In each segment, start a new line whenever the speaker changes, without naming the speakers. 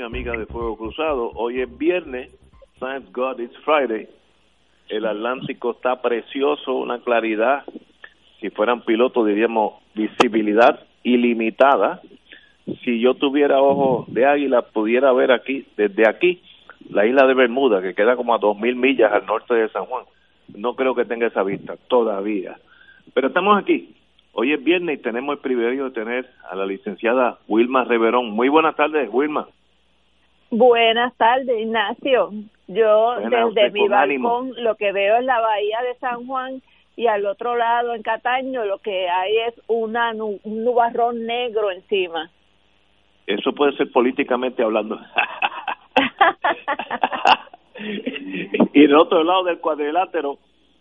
Y amigas de Fuego Cruzado. Hoy es viernes, thank God it's Friday. El Atlántico está precioso, una claridad. Si fueran pilotos diríamos visibilidad ilimitada. Si yo tuviera ojos de águila, pudiera ver aquí, desde aquí, la isla de Bermuda, que queda como a dos mil millas al norte de San Juan. No creo que tenga esa vista todavía. Pero estamos aquí. Hoy es viernes y tenemos el privilegio de tener a la licenciada Wilma Reverón. Muy buenas tardes, Wilma.
Buenas tardes, Ignacio. Yo desde mi balcón lo que veo es la bahía de San Juan y al otro lado en Cataño lo que hay es una un nubarrón negro encima.
Eso puede ser políticamente hablando. y del otro lado del cuadrilátero,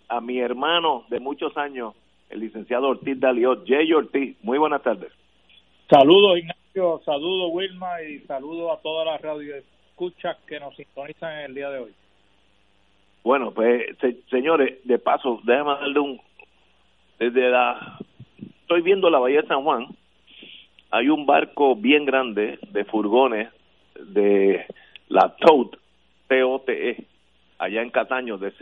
a mi hermano de muchos años, el licenciado Ortiz Daliot. Jay Ortiz, muy buenas tardes.
Saludos, Ignacio, saludos, Wilma, y saludos a todas las radioescuchas que nos sintonizan en el día de hoy.
Bueno, pues, señores, de paso, déjame darle un... Desde la... Estoy viendo la Bahía de San Juan, hay un barco bien grande de furgones de la TOTE, T-O-T-E, allá en Cataño, de,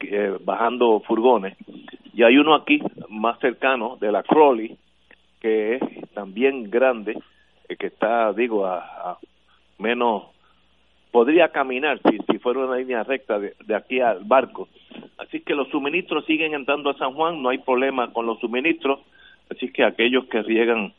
eh, bajando furgones, y hay uno aquí más cercano de la Crowley, que es también grande, eh, que está, digo, a, menos, podría caminar si, si fuera una línea recta de, aquí al barco. Así que los suministros siguen entrando a San Juan, no hay problema con los suministros, así que aquellos que riegan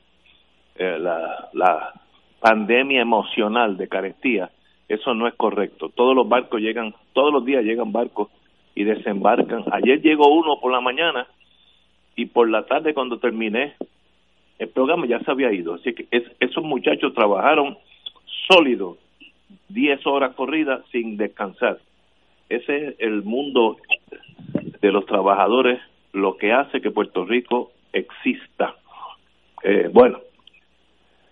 eh, la, la pandemia emocional de carestía, eso no es correcto. Todos los barcos llegan, todos los días llegan barcos y desembarcan. Ayer llegó uno por la mañana y por la tarde cuando terminé el programa ya se había ido. Así que esos muchachos trabajaron sólidos, 10 horas corridas sin descansar. Ese es el mundo de los trabajadores, lo que hace que Puerto Rico exista. Eh, bueno,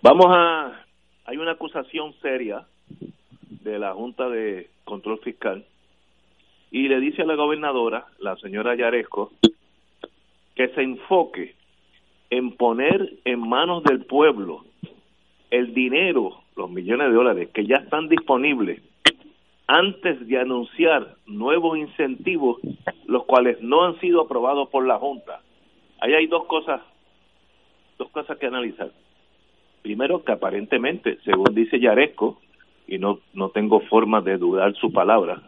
vamos a... Hay una acusación seria de la Junta de Control Fiscal y le dice a la gobernadora, la señora Yaresco, que se enfoque en poner en manos del pueblo el dinero, los millones de dólares que ya están disponibles antes de anunciar nuevos incentivos, los cuales no han sido aprobados por la Junta. Ahí hay dos cosas, dos cosas que analizar. Primero, que aparentemente, según dice Yaresco, y no, no tengo forma de dudar su palabra,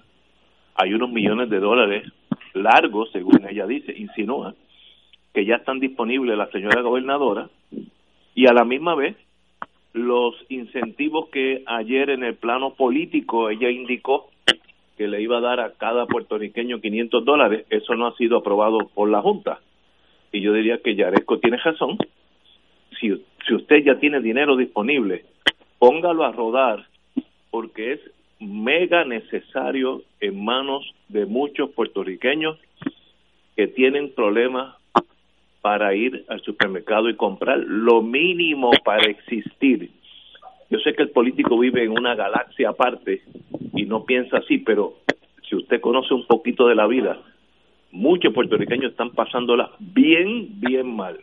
hay unos millones de dólares largos, según ella dice, insinúa, que ya están disponibles la señora gobernadora y a la misma vez los incentivos que ayer en el plano político ella indicó que le iba a dar a cada puertorriqueño 500 dólares, eso no ha sido aprobado por la Junta. Y yo diría que Yaresco tiene razón. Si, si usted ya tiene dinero disponible, póngalo a rodar porque es mega necesario en manos de muchos puertorriqueños que tienen problemas para ir al supermercado y comprar lo mínimo para existir. Yo sé que el político vive en una galaxia aparte y no piensa así, pero si usted conoce un poquito de la vida, muchos puertorriqueños están pasándola bien, bien mal.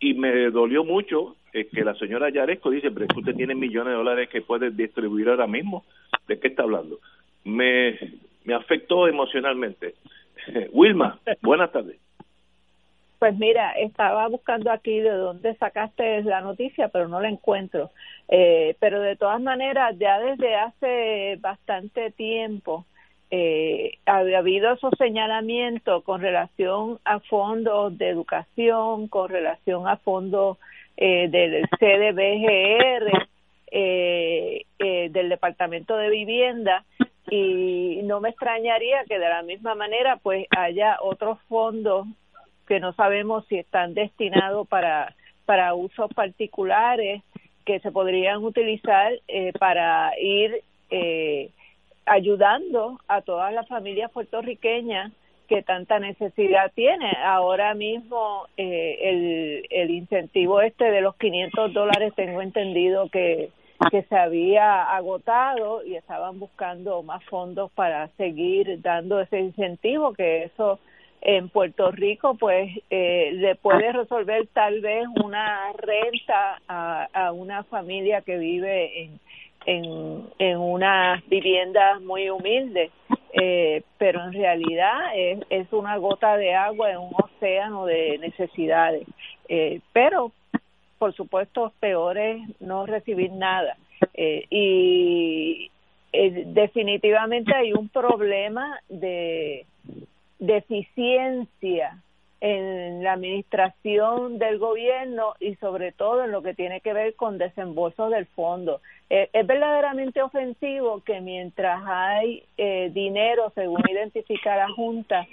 Y me dolió mucho eh, que la señora Yaresco dice, pero es que usted tiene millones de dólares que puede distribuir ahora mismo. ¿De qué está hablando? Me, me afectó emocionalmente. Wilma, buenas tardes.
Pues mira, estaba buscando aquí de dónde sacaste la noticia, pero no la encuentro. Eh, pero de todas maneras, ya desde hace bastante tiempo eh, había habido esos señalamientos con relación a fondos de educación, con relación a fondos eh, del CDBGR, eh, eh, del Departamento de Vivienda y no me extrañaría que de la misma manera pues haya otros fondos que no sabemos si están destinados para para usos particulares que se podrían utilizar eh, para ir eh, ayudando a todas las familias puertorriqueñas que tanta necesidad tiene. Ahora mismo eh, el, el incentivo este de los 500 dólares tengo entendido que, que se había agotado y estaban buscando más fondos para seguir dando ese incentivo, que eso en Puerto Rico pues eh, le puede resolver tal vez una renta a, a una familia que vive en en, en unas viviendas muy humildes, eh, pero en realidad es, es una gota de agua en un océano de necesidades. Eh, pero, por supuesto, peor es no recibir nada. Eh, y eh, definitivamente hay un problema de deficiencia en la administración del gobierno y sobre todo en lo que tiene que ver con desembolsos del fondo. Eh, es verdaderamente ofensivo que mientras hay eh, dinero, según identifica la Junta,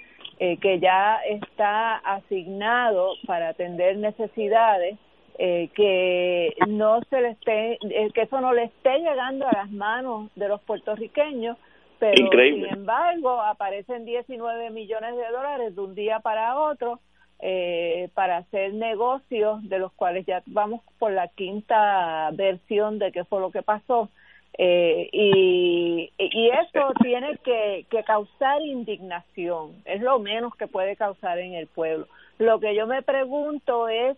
eh, que ya está asignado para atender necesidades, eh, que no se le esté, eh, que eso no le esté llegando a las manos de los puertorriqueños, pero sin embargo aparecen 19 millones de dólares de un día para otro eh, para hacer negocios de los cuales ya vamos por la quinta versión de qué fue lo que pasó. Eh, y, y eso tiene que, que causar indignación es lo menos que puede causar en el pueblo. Lo que yo me pregunto es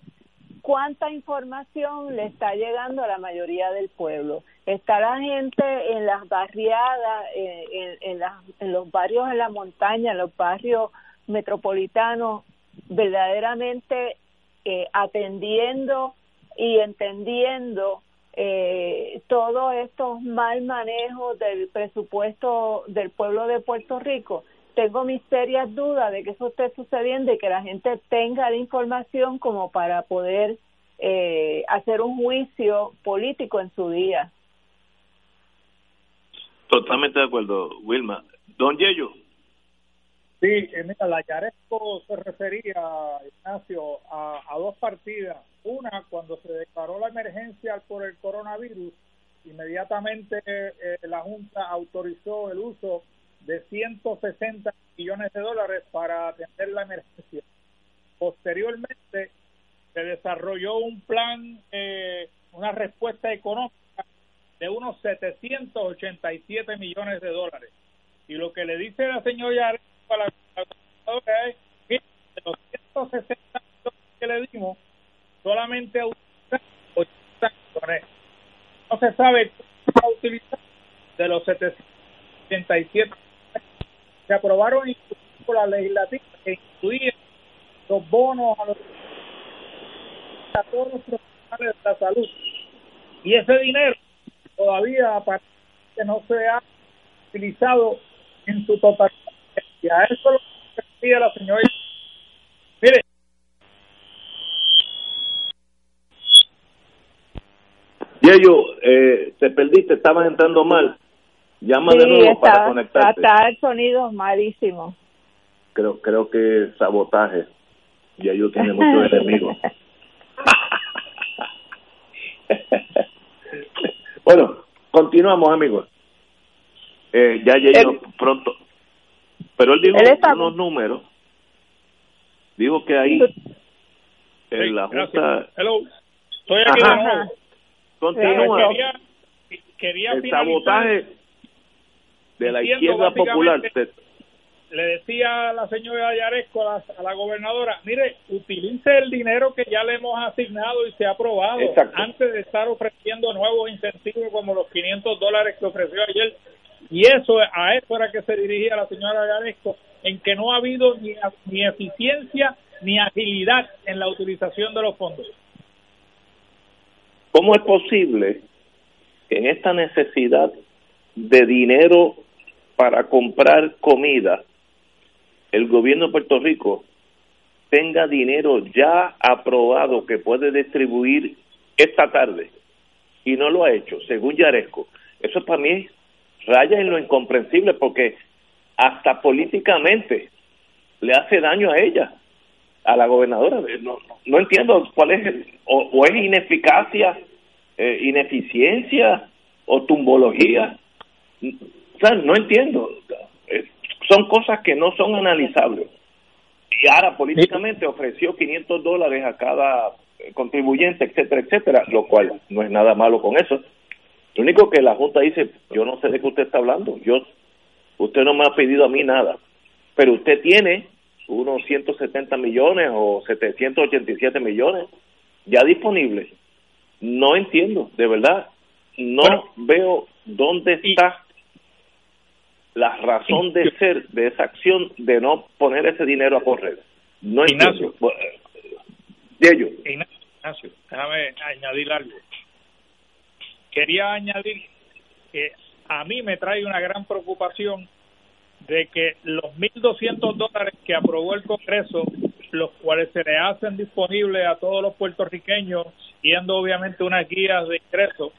cuánta información le está llegando a la mayoría del pueblo. Está la gente en las barriadas, en, las, los barrios en la montaña, en los barrios metropolitanos, verdaderamente eh, atendiendo y entendiendo eh, todos estos mal manejos del presupuesto del pueblo de Puerto Rico tengo mis serias dudas de que eso esté sucediendo y que la gente tenga la información como para poder eh, hacer un juicio político en su día.
Totalmente de acuerdo, Wilma. Don Yello.
Sí, eh, mira, la Yaresco se refería, Ignacio, a, a dos partidas. Una, cuando se declaró la emergencia por el coronavirus, inmediatamente eh, la Junta autorizó el uso de 160 millones de dólares para atender la emergencia. Posteriormente se desarrolló un plan, eh, una respuesta económica de unos 787 millones de dólares. Y lo que le dice la señora a la de los 160 millones que le dimos, solamente a 80 millones. No se sabe cómo va a utilizar de los 787 se aprobaron por la legislativa que incluía los bonos a, los, a todos los profesionales de la salud. Y ese dinero todavía que no se ha utilizado en su totalidad. Y a eso lo que pide la señora. Mire.
Yello, eh, te perdiste, estabas entrando mal. Llama de nuevo para conectarte.
Está el sonido malísimo.
Creo, creo que sabotaje. Ya yo tiene muchos enemigos. bueno, continuamos, amigos. Eh, ya llegó pronto. Pero él dijo unos números. Dijo que ahí en la Junta.
Hello. Estoy aquí de nuevo.
Continúa.
Quería, quería
el sabotaje de la izquierda popular.
Le decía a la señora Yaresco, a la, a la, gobernadora, mire, utilice el dinero que ya le hemos asignado y se ha aprobado
Exacto.
antes de estar ofreciendo nuevos incentivos como los 500 dólares que ofreció ayer. Y eso, a eso era que se dirigía la señora Yaresco, en que no ha habido ni, ni eficiencia ni agilidad en la utilización de los fondos.
¿Cómo es posible que en esta necesidad de dinero para comprar comida, el gobierno de Puerto Rico tenga dinero ya aprobado que puede distribuir esta tarde y no lo ha hecho, según Yaresco. Eso para mí raya en lo incomprensible porque hasta políticamente le hace daño a ella, a la gobernadora. No, no entiendo cuál es, o, o es ineficacia eh, ineficiencia o tumbología. O sea, no entiendo. Eh, son cosas que no son analizables. Y ahora políticamente ofreció 500 dólares a cada contribuyente, etcétera, etcétera, lo cual no es nada malo con eso. Lo único que la Junta dice, yo no sé de qué usted está hablando, yo, usted no me ha pedido a mí nada, pero usted tiene unos 170 millones o 787 millones ya disponibles. No entiendo, de verdad, no veo dónde está la razón de ser de esa acción de no poner ese dinero a correr. No entiendo.
De ello. Ignacio, déjame añadir algo. Quería añadir que a mí me trae una gran preocupación de que los 1.200 dólares que aprobó el Congreso, los cuales se le hacen disponibles a todos los puertorriqueños, siendo obviamente unas guías de ingresos,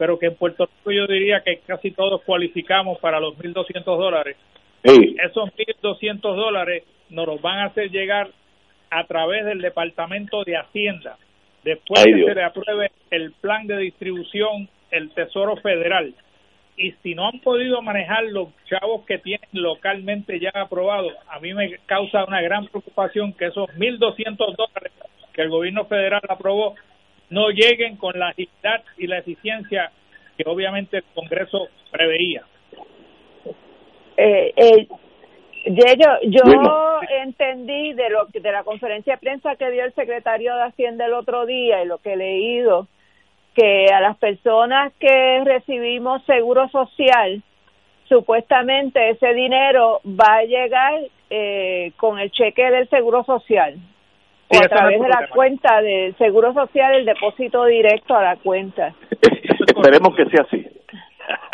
pero que en Puerto Rico yo diría que casi todos cualificamos para los 1.200 dólares. Esos 1.200 dólares nos los van a hacer llegar a través del Departamento de Hacienda, después que se le apruebe el plan de distribución, el Tesoro Federal. Y si no han podido manejar los chavos que tienen localmente ya aprobados, a mí me causa una gran preocupación que esos 1.200 dólares que el gobierno federal aprobó no lleguen con la agilidad y la eficiencia que obviamente el Congreso preveía.
Eh, eh, yo, yo entendí de lo de la conferencia de prensa que dio el secretario de Hacienda el otro día y lo que he leído que a las personas que recibimos seguro social, supuestamente ese dinero va a llegar eh, con el cheque del seguro social o a través de la cuenta del seguro social, el depósito directo a la cuenta.
Esperemos que sea así.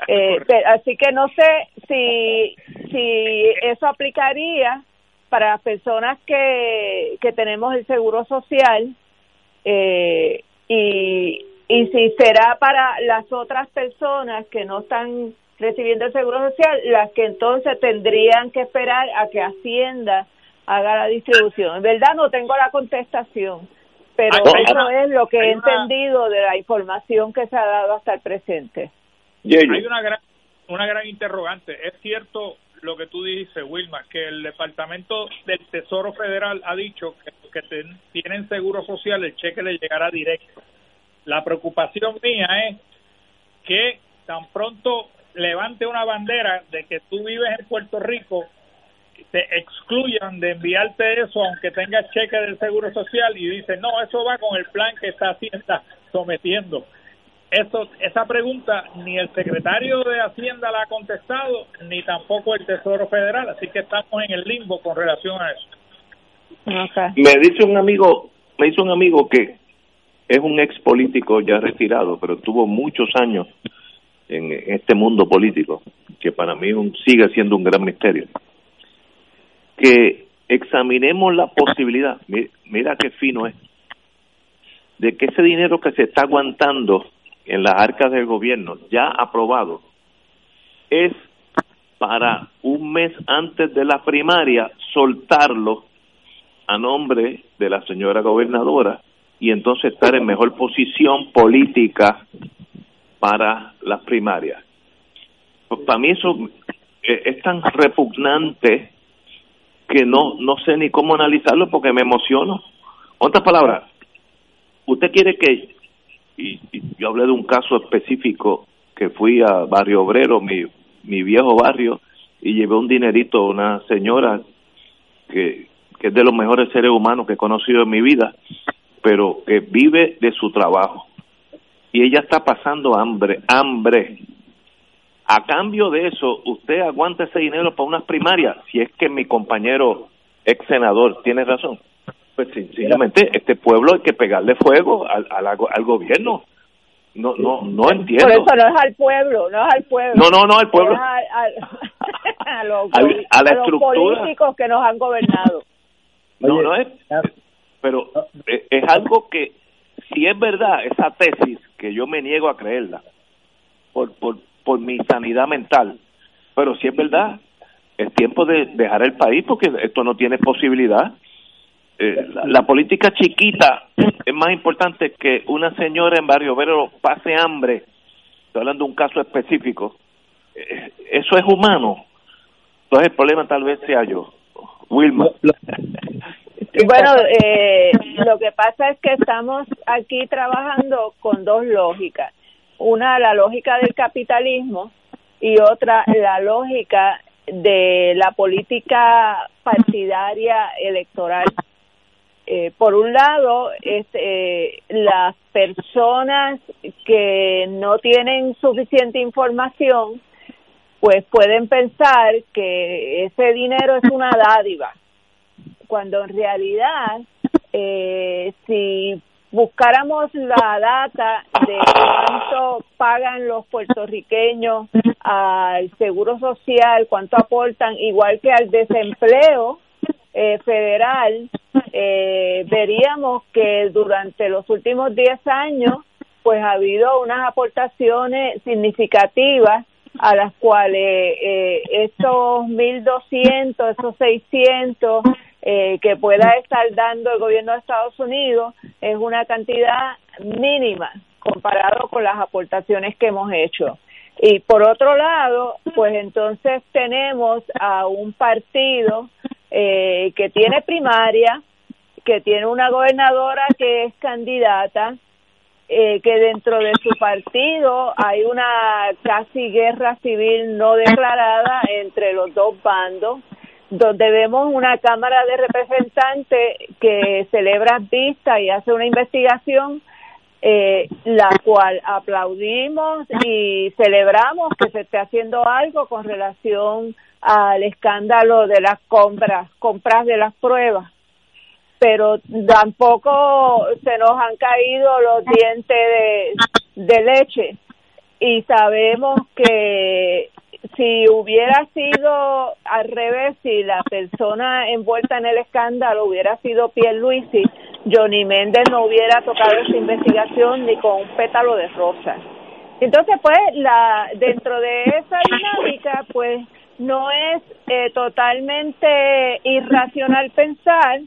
Eh, así que no sé si, si eso aplicaría para las personas que, que tenemos el seguro social eh, y, y si será para las otras personas que no están recibiendo el seguro social, las que entonces tendrían que esperar a que Hacienda haga la distribución. En verdad no tengo la contestación, pero eso es lo que he entendido de la información que se ha dado hasta el presente.
Hay una gran, una gran interrogante. Es cierto lo que tú dices, Wilma, que el Departamento del Tesoro Federal ha dicho que los que tienen seguro social el cheque le llegará directo la preocupación mía es que tan pronto levante una bandera de que tú vives en Puerto Rico, te excluyan de enviarte eso aunque tengas cheque del Seguro Social y dicen, no, eso va con el plan que está Hacienda sometiendo. Eso, esa pregunta ni el secretario de Hacienda la ha contestado, ni tampoco el Tesoro Federal, así que estamos en el limbo con relación a eso.
Me dice un amigo, me dice un amigo que es un ex político ya retirado, pero tuvo muchos años en este mundo político, que para mí sigue siendo un gran misterio. Que examinemos la posibilidad, mira, qué fino es, de que ese dinero que se está aguantando en las arcas del gobierno, ya aprobado, es para un mes antes de la primaria soltarlo a nombre de la señora gobernadora y entonces estar en mejor posición política para las primarias. Pues para mí eso eh, es tan repugnante que no no sé ni cómo analizarlo porque me emociono. Otras palabras, usted quiere que y, yo hablé de un caso específico que fui a Barrio Obrero, mi mi viejo barrio y llevé un dinerito a una señora que que es de los mejores seres humanos que he conocido en mi vida pero que vive de su trabajo. Y ella está pasando hambre, hambre. A cambio de eso, usted aguanta ese dinero para unas primarias, si es que mi compañero ex senador tiene razón. Pues sencillamente, este pueblo hay que pegarle fuego al, al, gobierno. No, no, no entiendo. Por
eso no es al pueblo, no es al pueblo.
No, no, no, al pueblo. Es
a, los, a, la estructura. políticos que nos han gobernado.
No, no es pero eh, es algo que, si es verdad, esa tesis, que yo me niego a creerla, por, por, por mi sanidad mental, pero si es verdad, es tiempo de dejar el país porque esto no tiene posibilidad. eh, la, política chiquita es más importante que una señora en Barrio Vero pase hambre. Estoy hablando de un caso específico. Eh, eso es humano. Entonces el problema tal vez sea yo. Wilma.
Bueno, eh, lo que pasa es que estamos aquí trabajando con dos lógicas. Una, la lógica del capitalismo y otra, la lógica de la política partidaria electoral. Eh, por un lado, este, las personas que no tienen suficiente información, pues pueden pensar que ese dinero es una dádiva, cuando en realidad, eh, si buscáramos la data de cuánto pagan los puertorriqueños al seguro social, cuánto aportan, igual que al desempleo eh, federal, eh, veríamos que durante los últimos 10 años, pues ha habido unas aportaciones significativas a las cuales eh, esos 1.200, esos 600 eh, que pueda estar dando el gobierno de Estados Unidos es una cantidad mínima comparado con las aportaciones que hemos hecho. Y por otro lado, pues entonces tenemos a un partido eh, que tiene primaria, que tiene una gobernadora que es candidata, eh, que dentro de su partido hay una casi guerra civil no declarada entre los dos bandos donde vemos una Cámara de Representantes que celebra vista y hace una investigación, eh, la cual aplaudimos y celebramos que se esté haciendo algo con relación al escándalo de las compras, compras de las pruebas. Pero tampoco se nos han caído los dientes de, de leche y sabemos que si hubiera sido al revés, si la persona envuelta en el escándalo hubiera sido Pierluisi, Johnny Méndez no hubiera tocado esa investigación ni con un pétalo de rosa. Entonces, pues, la dentro de esa dinámica, pues, no es eh, totalmente irracional pensar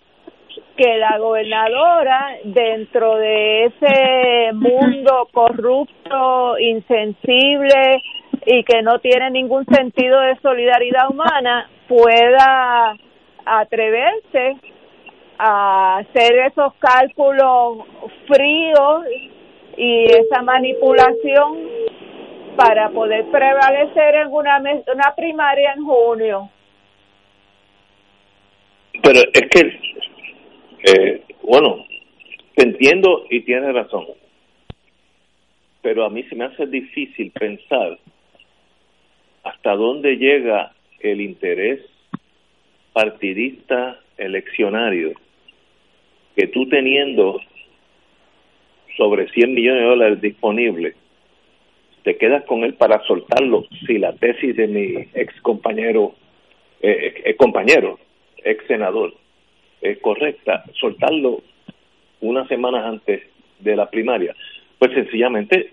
que la gobernadora dentro de ese mundo corrupto, insensible, y que no tiene ningún sentido de solidaridad humana pueda atreverse a hacer esos cálculos fríos y esa manipulación para poder prevalecer en una, una primaria en junio.
Pero es que, eh, bueno, te entiendo y tienes razón, pero a mí se me hace difícil pensar hasta dónde llega el interés partidista eleccionario que tú teniendo sobre 100 millones de dólares disponibles, te quedas con él para soltarlo si la tesis de mi ex compañero, eh, eh compañero, ex senador, es correcta, soltarlo unas semanas antes de la primaria. Pues sencillamente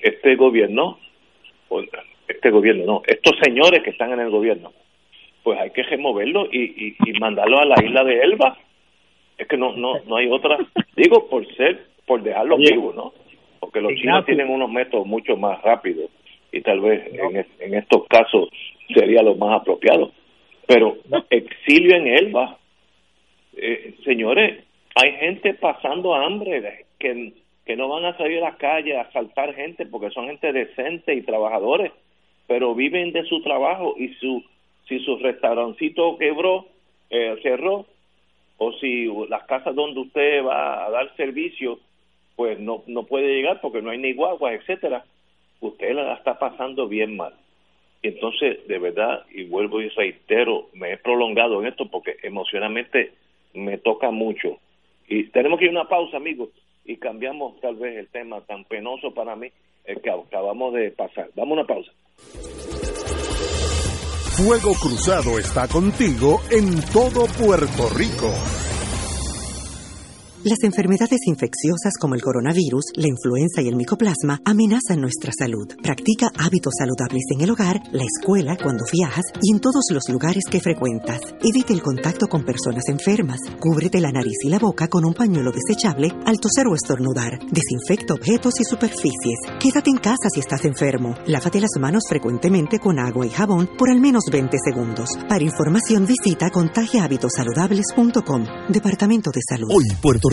este gobierno este gobierno, no, estos señores que están en el gobierno, pues hay que removerlo y, y, mandarlo a la isla de Elba. Es que no, no, no hay otra, digo, por ser, por dejarlo vivo, ¿no? Porque los chinos tienen unos métodos mucho más rápidos y tal vez en, en estos casos sería lo más apropiado. Pero exilio en Elba, eh, señores, hay gente pasando hambre que, que no van a salir a la calle a asaltar gente porque son gente decente y trabajadores pero viven de su trabajo y su si su restaurancito quebró, eh, cerró, o si las casas donde usted va a dar servicio, pues no, no puede llegar porque no hay ni guaguas, etcétera, usted la está pasando bien mal. Entonces, de verdad, y vuelvo y reitero, me he prolongado en esto porque emocionalmente me toca mucho. Y tenemos que ir a una pausa, amigos, y cambiamos tal vez el tema tan penoso para mí, el que acabamos de pasar. Vamos a una pausa.
Fuego Cruzado está contigo en todo Puerto Rico.
Las enfermedades infecciosas como el coronavirus, la influenza y el micoplasma amenazan nuestra salud. Practica hábitos saludables en el hogar, la escuela, cuando viajas y en todos los lugares que frecuentas. Evite el contacto con personas enfermas. Cúbrete la nariz y la boca con un pañuelo desechable al toser o estornudar. Desinfecta objetos y superficies. Quédate en casa si estás enfermo. Lávate las manos frecuentemente con agua y jabón por al menos 20 segundos. Para información visita contagiahabitosaludables.com. Departamento de Salud.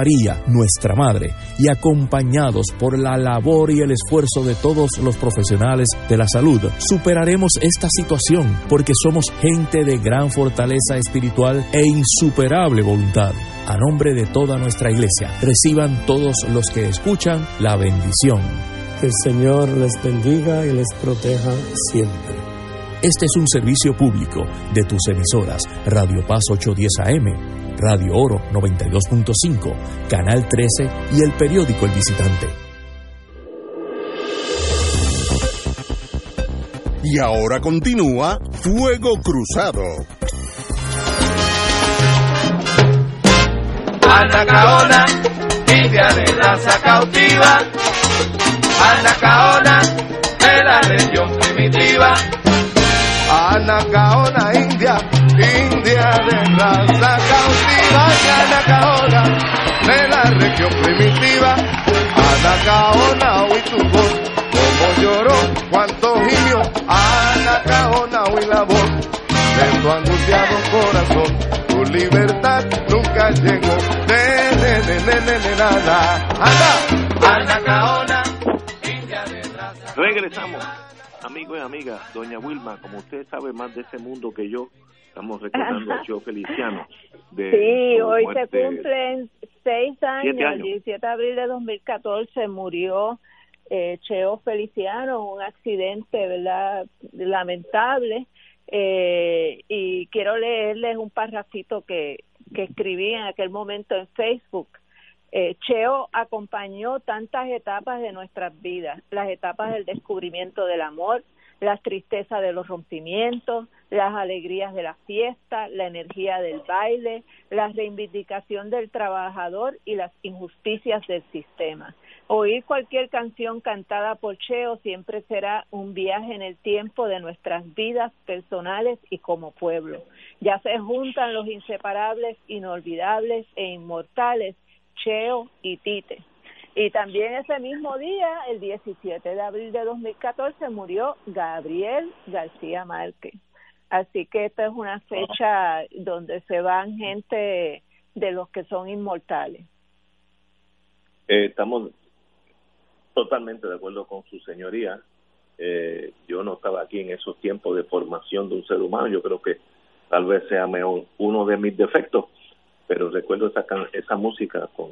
María, nuestra Madre, y acompañados por la labor y el esfuerzo de todos los profesionales de la salud, superaremos esta situación porque somos gente de gran fortaleza espiritual e insuperable voluntad. A nombre de toda nuestra iglesia, reciban todos los que escuchan la bendición.
Que el Señor les bendiga y les proteja siempre.
Este es un servicio público de tus emisoras Radio Paz 810 AM Radio Oro 92.5, Canal 13 y el periódico El Visitante.
Y ahora continúa Fuego Cruzado.
Anacaona, India de raza cautiva. Anacaona, de la región primitiva.
Anacaona, India, India de raza cautiva. Anacaona, de la región primitiva. Anacaona, hoy tu voz, como lloró, cuánto gimió. Anacaona, hoy la voz de tu angustiado corazón. Tu libertad nunca llegó. Ne, ne, ne, ne, ne, ne, nada. Anda,
Anacaona,
Regresamos, amigos y amigas. Doña Wilma, como usted sabe más de ese mundo que yo, estamos recordando a Cheo Feliciano. De
Sí, hoy se cumplen seis años,
años.
el 17 de abril de 2014 murió eh, Cheo Feliciano, un accidente, ¿verdad? Lamentable. Eh, y quiero leerles un parrafito que, que escribí en aquel momento en Facebook. Eh, Cheo acompañó tantas etapas de nuestras vidas, las etapas del descubrimiento del amor, las tristezas de los rompimientos, las alegrías de la fiesta, la energía del baile, la reivindicación del trabajador y las injusticias del sistema. Oír cualquier canción cantada por Cheo siempre será un viaje en el tiempo de nuestras vidas personales y como pueblo. Ya se juntan los inseparables, inolvidables e inmortales Cheo y Tite. Y también ese mismo día, el 17 de abril de 2014, murió Gabriel García Márquez. Así que esta es una fecha donde se van gente de los que son inmortales.
Eh, estamos totalmente de acuerdo con su señoría. Eh, yo no estaba aquí en esos tiempos de formación de un ser humano. Yo creo que tal vez sea uno de mis defectos, pero recuerdo esa, esa música con,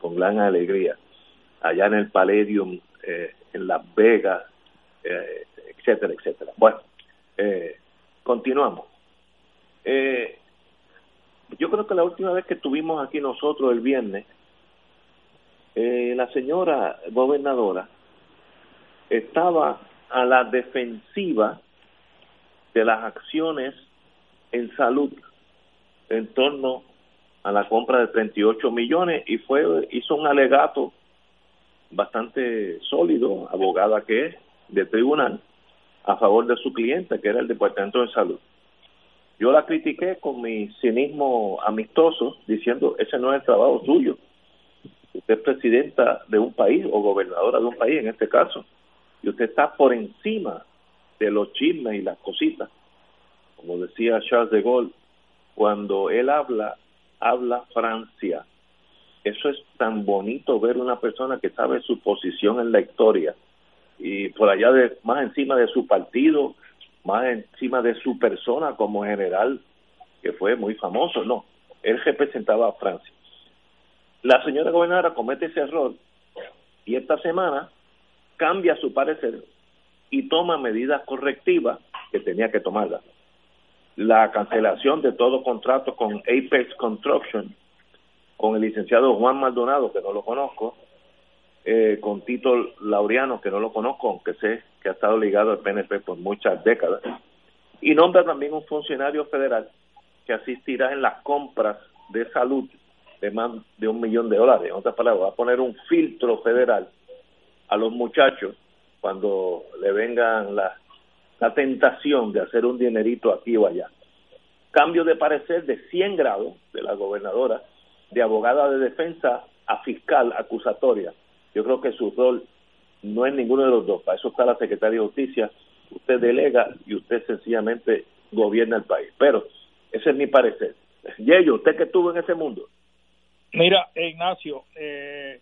con gran alegría. Allá en el Palladium, eh, en Las Vegas, eh, etcétera, etcétera. Bueno, eh, continuamos. Eh, yo creo que la última vez que estuvimos aquí nosotros el viernes, eh, la señora gobernadora estaba a la defensiva de las acciones en salud en torno a la compra de 38 millones y fue hizo un alegato bastante sólido, abogada que es, de tribunal, a favor de su cliente, que era el Departamento de Salud. Yo la critiqué con mi cinismo amistoso, diciendo, ese no es el trabajo suyo. Usted es presidenta de un país o gobernadora de un país en este caso, y usted está por encima de los chismes y las cositas. Como decía Charles de Gaulle, cuando él habla, habla Francia. Eso es tan bonito ver una persona que sabe su posición en la historia y por allá de más encima de su partido, más encima de su persona como general, que fue muy famoso. No, él representaba a Francia. La señora gobernadora comete ese error y esta semana cambia su parecer y toma medidas correctivas que tenía que tomarlas. La cancelación de todo contrato con Apex Construction, con el licenciado Juan Maldonado, que no lo conozco, eh, con Tito Laureano, que no lo conozco, aunque sé que ha estado ligado al PNP por muchas décadas, y nombra también un funcionario federal que asistirá en las compras de salud de más de un millón de dólares. En otras palabras, va a poner un filtro federal a los muchachos cuando le vengan la, la tentación de hacer un dinerito aquí o allá. Cambio de parecer de 100 grados de la gobernadora, de abogada de defensa a fiscal acusatoria yo creo que su rol no es ninguno de los dos. Para eso está la Secretaría de Justicia. Usted delega y usted sencillamente gobierna el país. Pero ese es mi parecer. Yello, usted que estuvo en ese mundo.
Mira, Ignacio, eh,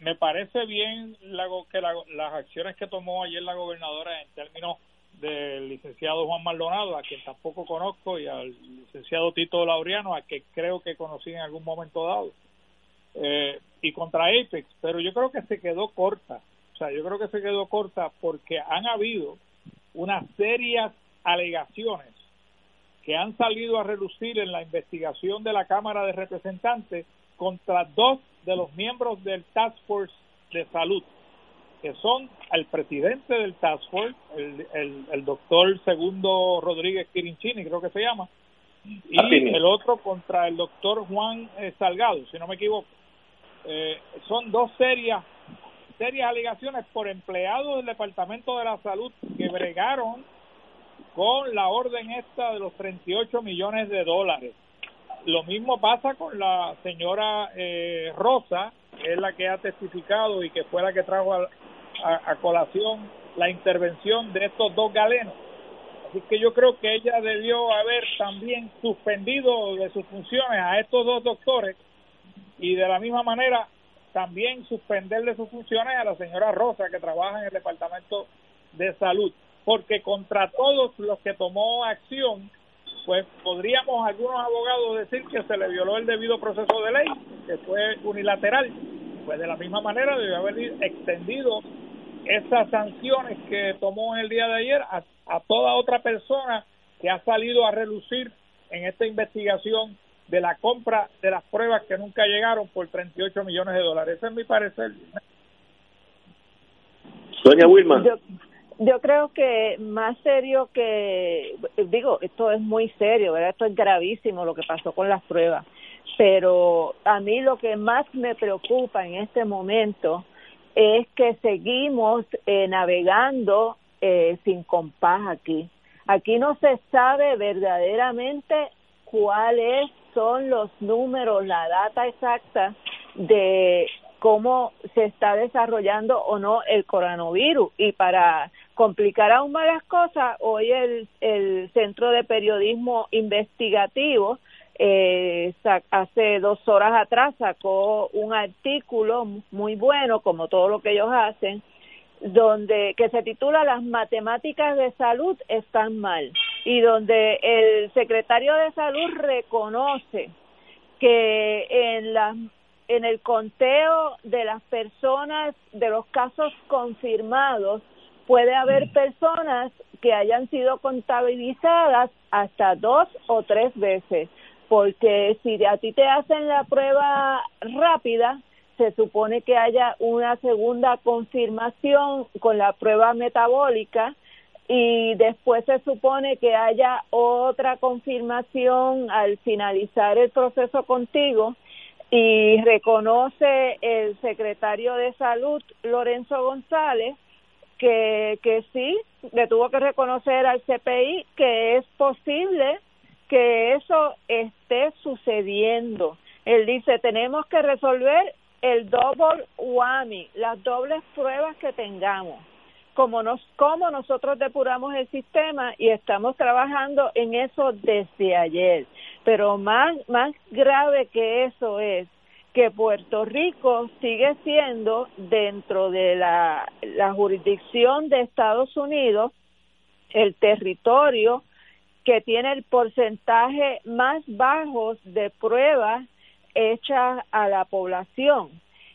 me parece bien la, que las acciones que tomó ayer la gobernadora en términos del licenciado Juan Maldonado, a quien tampoco conozco, y al licenciado Tito Laureano, a quien creo que conocí en algún momento dado. Eh, y contra Apex, pero yo creo que se quedó corta. O sea, yo creo que se quedó corta porque han habido unas serias alegaciones que han salido a relucir en la investigación de la Cámara de Representantes contra dos de los miembros del Task Force de Salud, que son el presidente del Task Force, el, el, el doctor Segundo Rodríguez Quirinchini, creo que se llama, y el otro contra el doctor Juan eh, Salgado, si no me equivoco. Eh, son dos serias serias alegaciones por empleados del Departamento de la Salud que bregaron con la orden esta de los 38 millones de dólares. Lo mismo pasa con la señora eh, Rosa, que es la que ha testificado y que fue la que trajo a, a, colación la intervención de estos dos galenos. Así que yo creo que ella debió haber también suspendido de sus funciones a estos dos doctores y de la misma manera también suspenderle sus funciones a la señora Rosa que trabaja en el Departamento de Salud, porque contra todos los que tomó acción, pues podríamos algunos abogados decir que se le violó el debido proceso de ley, que fue unilateral, pues de la misma manera debe haber extendido esas sanciones que tomó en el día de ayer a, a toda otra persona que ha salido a relucir en esta investigación de la compra de las pruebas que nunca llegaron por 38 millones de dólares. Ese es mi parecer.
Doña Wilma.
Yo, creo que más serio que, digo, esto es muy serio, ¿verdad? Esto es gravísimo lo que pasó con las pruebas. Pero a mí lo que más me preocupa en este momento es que seguimos eh, navegando eh, sin compás aquí. Aquí no se sabe verdaderamente cuál es son los números, la data exacta de cómo se está desarrollando o no el coronavirus. Y para complicar aún más las cosas, hoy el, Centro de Periodismo Investigativo eh, hace dos horas atrás sacó un artículo muy bueno, como todo lo que ellos hacen, donde que se titula Las matemáticas de salud están mal y donde el secretario de salud reconoce que en la en el conteo de las personas de los casos confirmados puede haber personas que hayan sido contabilizadas hasta dos o tres veces porque si a ti te hacen la prueba rápida se supone que haya una segunda confirmación con la prueba metabólica y después se supone que haya otra confirmación al finalizar el proceso contigo y reconoce el secretario de salud Lorenzo González que, que sí, le tuvo que reconocer al CPI que es posible que eso esté sucediendo. Él dice, tenemos que resolver el double whammy, las dobles pruebas que tengamos. Como, nos, como nosotros depuramos el sistema y estamos trabajando en eso desde ayer. Pero más, más grave que eso es que Puerto Rico sigue siendo dentro de la, jurisdicción de Estados Unidos el territorio que tiene el porcentaje más bajo de pruebas hechas a la población.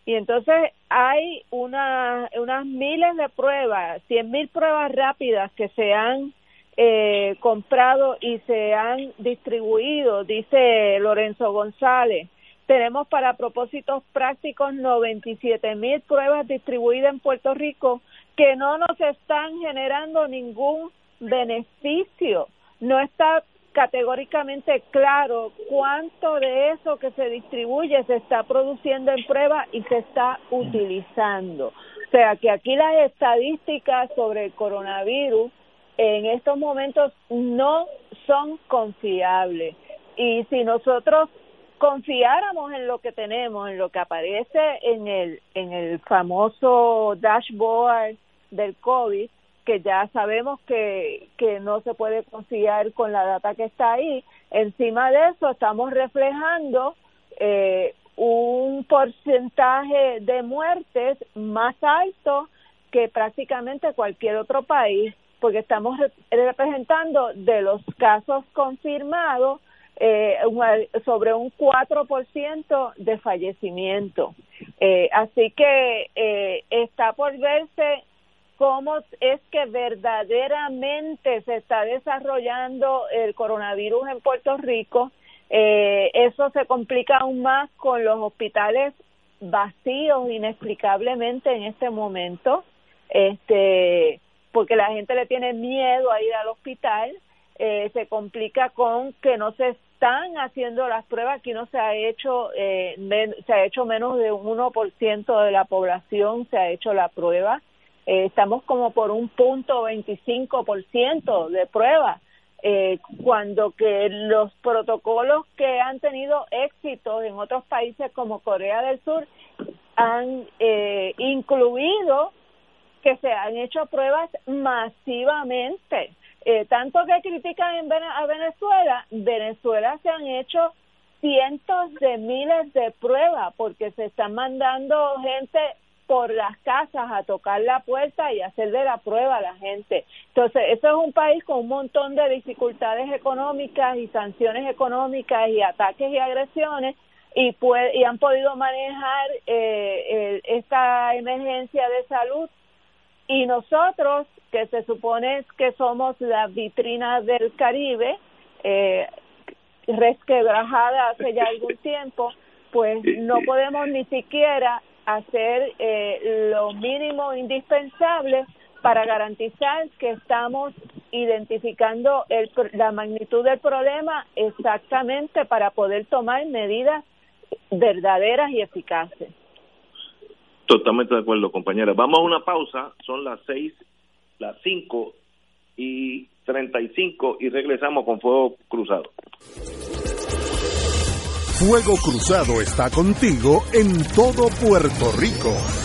Y entonces hay una, unas miles de pruebas, cien mil pruebas rápidas que se han eh, comprado y se han distribuido, dice Lorenzo González. Tenemos para propósitos prácticos 97 mil pruebas distribuidas en Puerto Rico que no nos están generando ningún beneficio. No está categóricamente claro cuánto de eso que se distribuye se está produciendo en prueba y se está utilizando. O sea que aquí las estadísticas sobre el coronavirus en estos momentos no son confiables. Y si nosotros confiáramos en lo que tenemos, en lo que aparece en el en el famoso dashboard del COVID, que ya sabemos que, que no se puede confiar con la data que está ahí. Encima de eso estamos reflejando eh, un porcentaje de muertes más alto que prácticamente cualquier otro país, porque estamos representando de los casos confirmados eh, sobre un 4% de fallecimiento. Eh, así que eh, está por verse cómo es que verdaderamente se está desarrollando el coronavirus en Puerto Rico. Eh, eso se complica aún más con los hospitales vacíos inexplicablemente en este momento, este, porque la gente le tiene miedo a ir al hospital. Eh, se complica con que no se están haciendo las pruebas, aquí no se ha hecho, eh, se ha hecho menos de un 1% de la población, se ha hecho la prueba eh, estamos como por un punto 25% de prueba, eh, cuando que los protocolos que han tenido éxito en otros países como Corea del Sur han eh, incluido que se han hecho pruebas masivamente. Eh, tanto que critican en a Venezuela, Venezuela se han hecho cientos de miles de pruebas porque se están mandando gente por las casas a tocar la puerta y hacerle la prueba a la gente. Entonces, eso es un país con un montón de dificultades económicas y sanciones económicas y ataques y agresiones y, puede, y han podido manejar eh, esta emergencia de salud y nosotros, que se supone que somos la vitrina del Caribe, eh, resquebrajada hace ya algún tiempo, pues no podemos ni siquiera hacer eh, lo mínimo indispensable para garantizar que estamos identificando el, la magnitud del problema exactamente para poder tomar medidas verdaderas y eficaces.
Totalmente de acuerdo, compañera. Vamos a una pausa, son las seis, las cinco y treinta y cinco y regresamos con Fuego Cruzado.
Fuego Cruzado está contigo en todo Puerto Rico.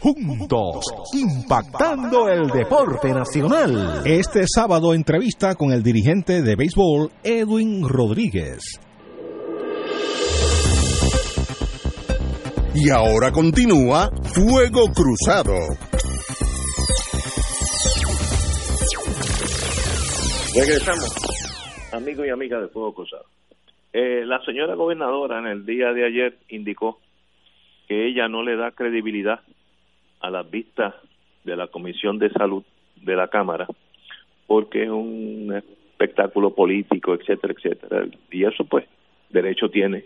juntos, impactando el deporte nacional. Este sábado entrevista con el dirigente de béisbol Edwin Rodríguez.
Y ahora continúa Fuego Cruzado.
Regresamos, amigos y amigas de Fuego Cruzado. Eh, la señora gobernadora en el día de ayer indicó que ella no le da credibilidad a las vistas de la Comisión de Salud de la Cámara, porque es un espectáculo político, etcétera, etcétera. Y eso, pues, derecho tiene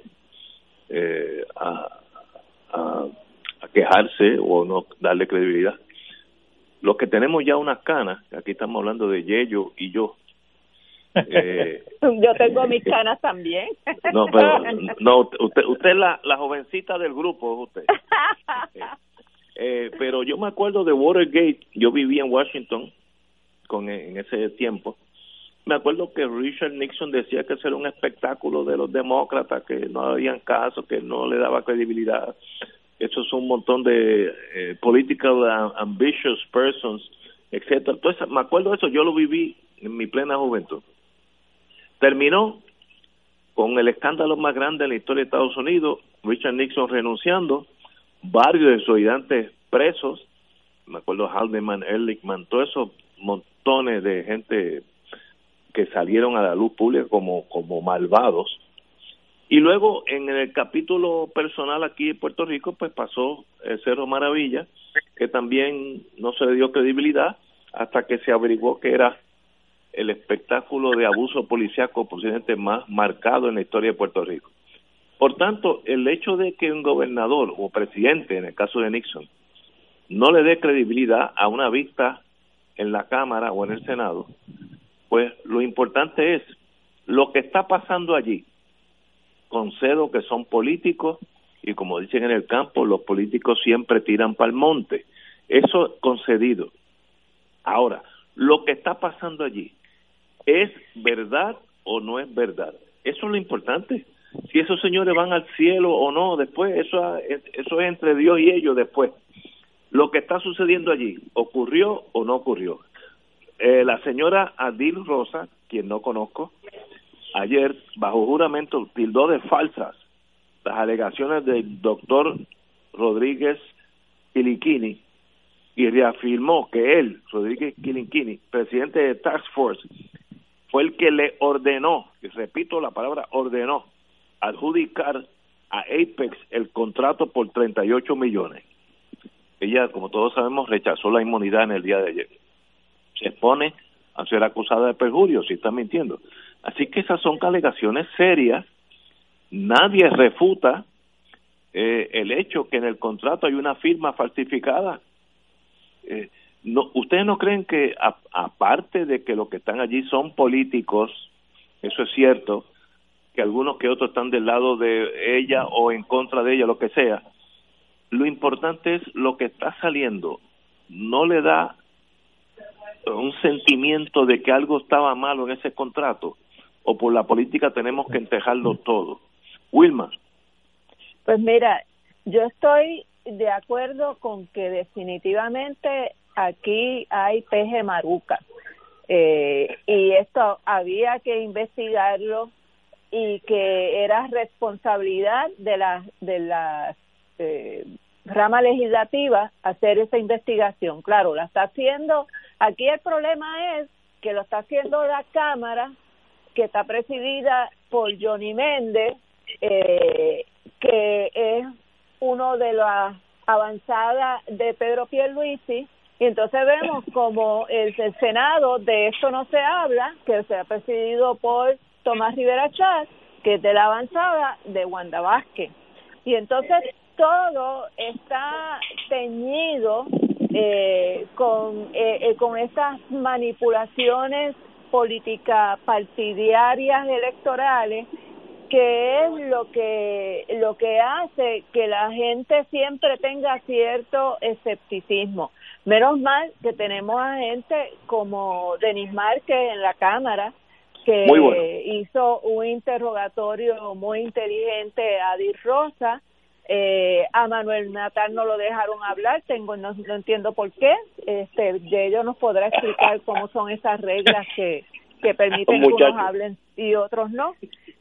eh, a, a, quejarse o no darle credibilidad. Los que tenemos ya unas canas, aquí estamos hablando de Yello y yo.
Eh, yo tengo mis canas también.
No, pero no, usted, usted es la, la jovencita del grupo, usted. Eh, pero yo me acuerdo de Watergate, yo vivía en Washington con en ese tiempo. Me acuerdo que Richard Nixon decía que eso era un espectáculo de los demócratas, que no habían caso, que no le daba credibilidad. Eso es un montón de eh, political ambitious persons, etcétera. Entonces, me acuerdo de eso, yo lo viví en mi plena juventud. Terminó con el escándalo más grande en la historia de Estados Unidos, Richard Nixon renunciando, varios de sus ayudantes presos, me acuerdo Haldeman, Ehrlichman, todos esos montones de gente que salieron a la luz pública como, como malvados. Y luego en el capítulo personal aquí en Puerto Rico, pues pasó el Cerro Maravilla, que también no se le dio credibilidad hasta que se averiguó que era el espectáculo de abuso policiaco posiblemente más marcado en la historia de Puerto Rico. Por tanto, el hecho de que un gobernador o presidente, en el caso de Nixon, no le dé credibilidad a una vista en la Cámara o en el Senado, pues lo importante es lo que está pasando allí. Concedo que son políticos y como dicen en el campo, los políticos siempre tiran para el monte. Eso concedido. Ahora, lo que está pasando allí, ¿es verdad o no es verdad? Eso es lo importante si esos señores van al cielo o no después, eso, eso es entre Dios y ellos después. Lo que está sucediendo allí, ¿ocurrió o no ocurrió? Eh, la señora Adil Rosa, quien no conozco, ayer, bajo juramento, tildó de falsas las alegaciones del doctor Rodríguez Quiliquini y reafirmó que él, Rodríguez Quiliquini, presidente de Task Force, fue el que le ordenó, y repito la palabra ordenó, adjudicar a Apex el contrato por 38 millones. ella, como todos sabemos, rechazó la inmunidad en el día de ayer. Se expone a ser acusada de perjurio si está mintiendo. Así que esas son alegaciones serias. Nadie refuta eh, el hecho que en el contrato hay una firma falsificada. Eh, no, ¿Ustedes no creen que aparte de que los que están allí son políticos, eso es cierto, que algunos que otros están del lado de ella o en contra de ella, lo que sea, lo importante es lo que está saliendo. No le da un sentimiento de que algo estaba malo en ese contrato o por la política tenemos que entejarlo todo. Wilma.
Pues mira, yo estoy de acuerdo con que definitivamente aquí hay peje maruca eh, y esto había que investigarlo y que era responsabilidad de las de las eh, rama legislativa hacer esa investigación. Claro, la está haciendo. Aquí el problema es que lo está haciendo la Cámara, que está presidida por Johnny Méndez, eh, que es uno de las avanzadas de Pedro Pierluisi, y entonces vemos como el, Senado de esto no se habla, que se presidido por Tomás Rivera Chávez, que es de la avanzada de Wanda Vázquez. Y entonces todo está teñido eh, con, eh, eh, con estas manipulaciones políticas partidarias electorales que es lo que lo que hace que la gente siempre tenga cierto escepticismo. Menos mal que tenemos a gente como Denis Márquez en la Cámara que hizo un interrogatorio muy inteligente a Dir Rosa eh, a Manuel Natal no lo dejaron hablar, tengo no, entiendo por qué. Este, de ellos nos podrá explicar cómo son esas reglas que, que permiten que unos hablen y otros no.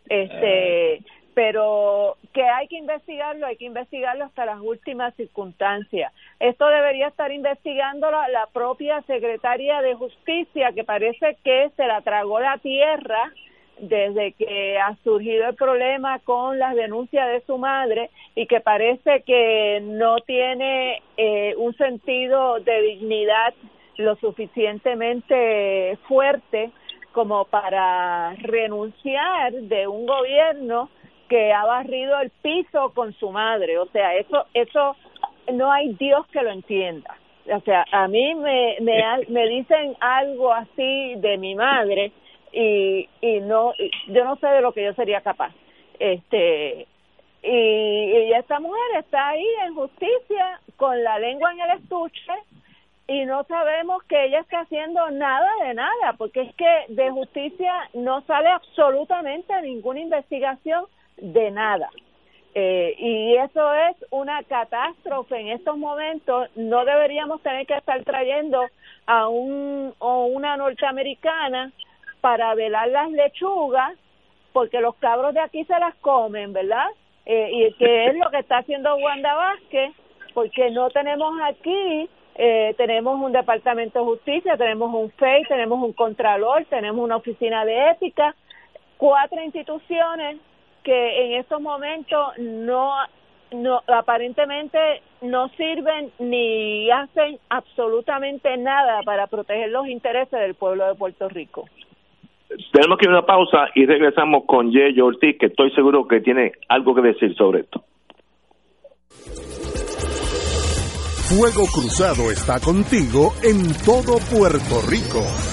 Este, pero que hay que investigarlo, hay que investigarlo hasta las últimas circunstancias. Esto debería estar investigando la, la propia secretaria de Justicia, que parece que se la tragó la tierra desde que ha surgido el problema con las denuncias de su madre y que parece que no tiene eh, un sentido de dignidad lo suficientemente fuerte como para renunciar de un gobierno que ha barrido el piso con su madre. O sea, eso, eso no hay Dios que lo entienda. O sea, a mí me, me, me dicen algo así de mi madre y, y no yo no sé de lo que yo sería capaz este y, y esta mujer está ahí en justicia con la lengua en el estuche y no sabemos que ella está haciendo nada de nada porque es que de justicia no sale absolutamente ninguna investigación de nada eh, y eso es una catástrofe en estos momentos no deberíamos tener que estar trayendo a un o una norteamericana para velar las lechugas, porque los cabros de aquí se las comen, ¿verdad? Eh, y que es lo que está haciendo Wanda Vázquez, porque no tenemos aquí, eh, tenemos un departamento de justicia, tenemos un FEI, tenemos un contralor, tenemos una oficina de ética, cuatro instituciones que en estos momentos no no aparentemente no sirven ni hacen absolutamente nada para proteger los intereses del pueblo de Puerto Rico
tenemos que ir a una pausa y regresamos con Yeyo Ortiz, que estoy seguro que tiene algo que decir sobre esto.
Fuego Cruzado está contigo en todo Puerto Rico.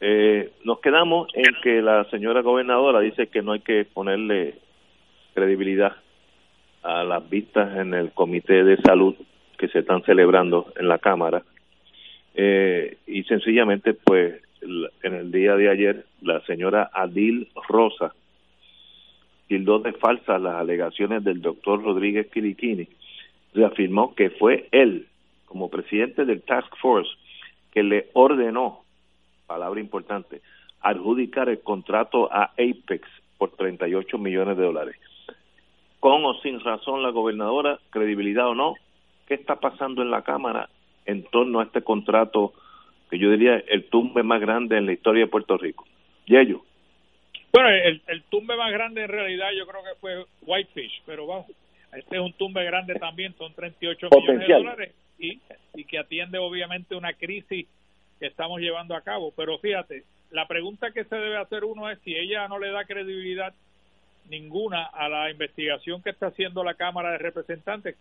Eh, nos quedamos en que la señora gobernadora dice que no hay que ponerle credibilidad a las vistas en el Comité de Salud que se están celebrando en la Cámara. Eh, y sencillamente, pues, en el día de ayer, la señora Adil Rosa tildó de falsas las alegaciones del doctor Rodríguez Quiliquini, reafirmó que fue él, como presidente del Task Force, que le ordenó, palabra importante, adjudicar el contrato a Apex por 38 millones de dólares. Con o sin razón la gobernadora, credibilidad o no, ¿qué está pasando en la Cámara en torno a este contrato que yo diría el tumbe más grande en la historia de Puerto Rico? Yello.
Bueno, el, el tumbe más grande en realidad yo creo que fue Whitefish, pero vamos, este es un tumbe grande también, son 38 millones de dólares y, y que atiende obviamente una crisis que estamos llevando a cabo. Pero fíjate, la pregunta que se debe hacer uno es si ella no le da credibilidad ninguna a la investigación que está haciendo la Cámara de Representantes,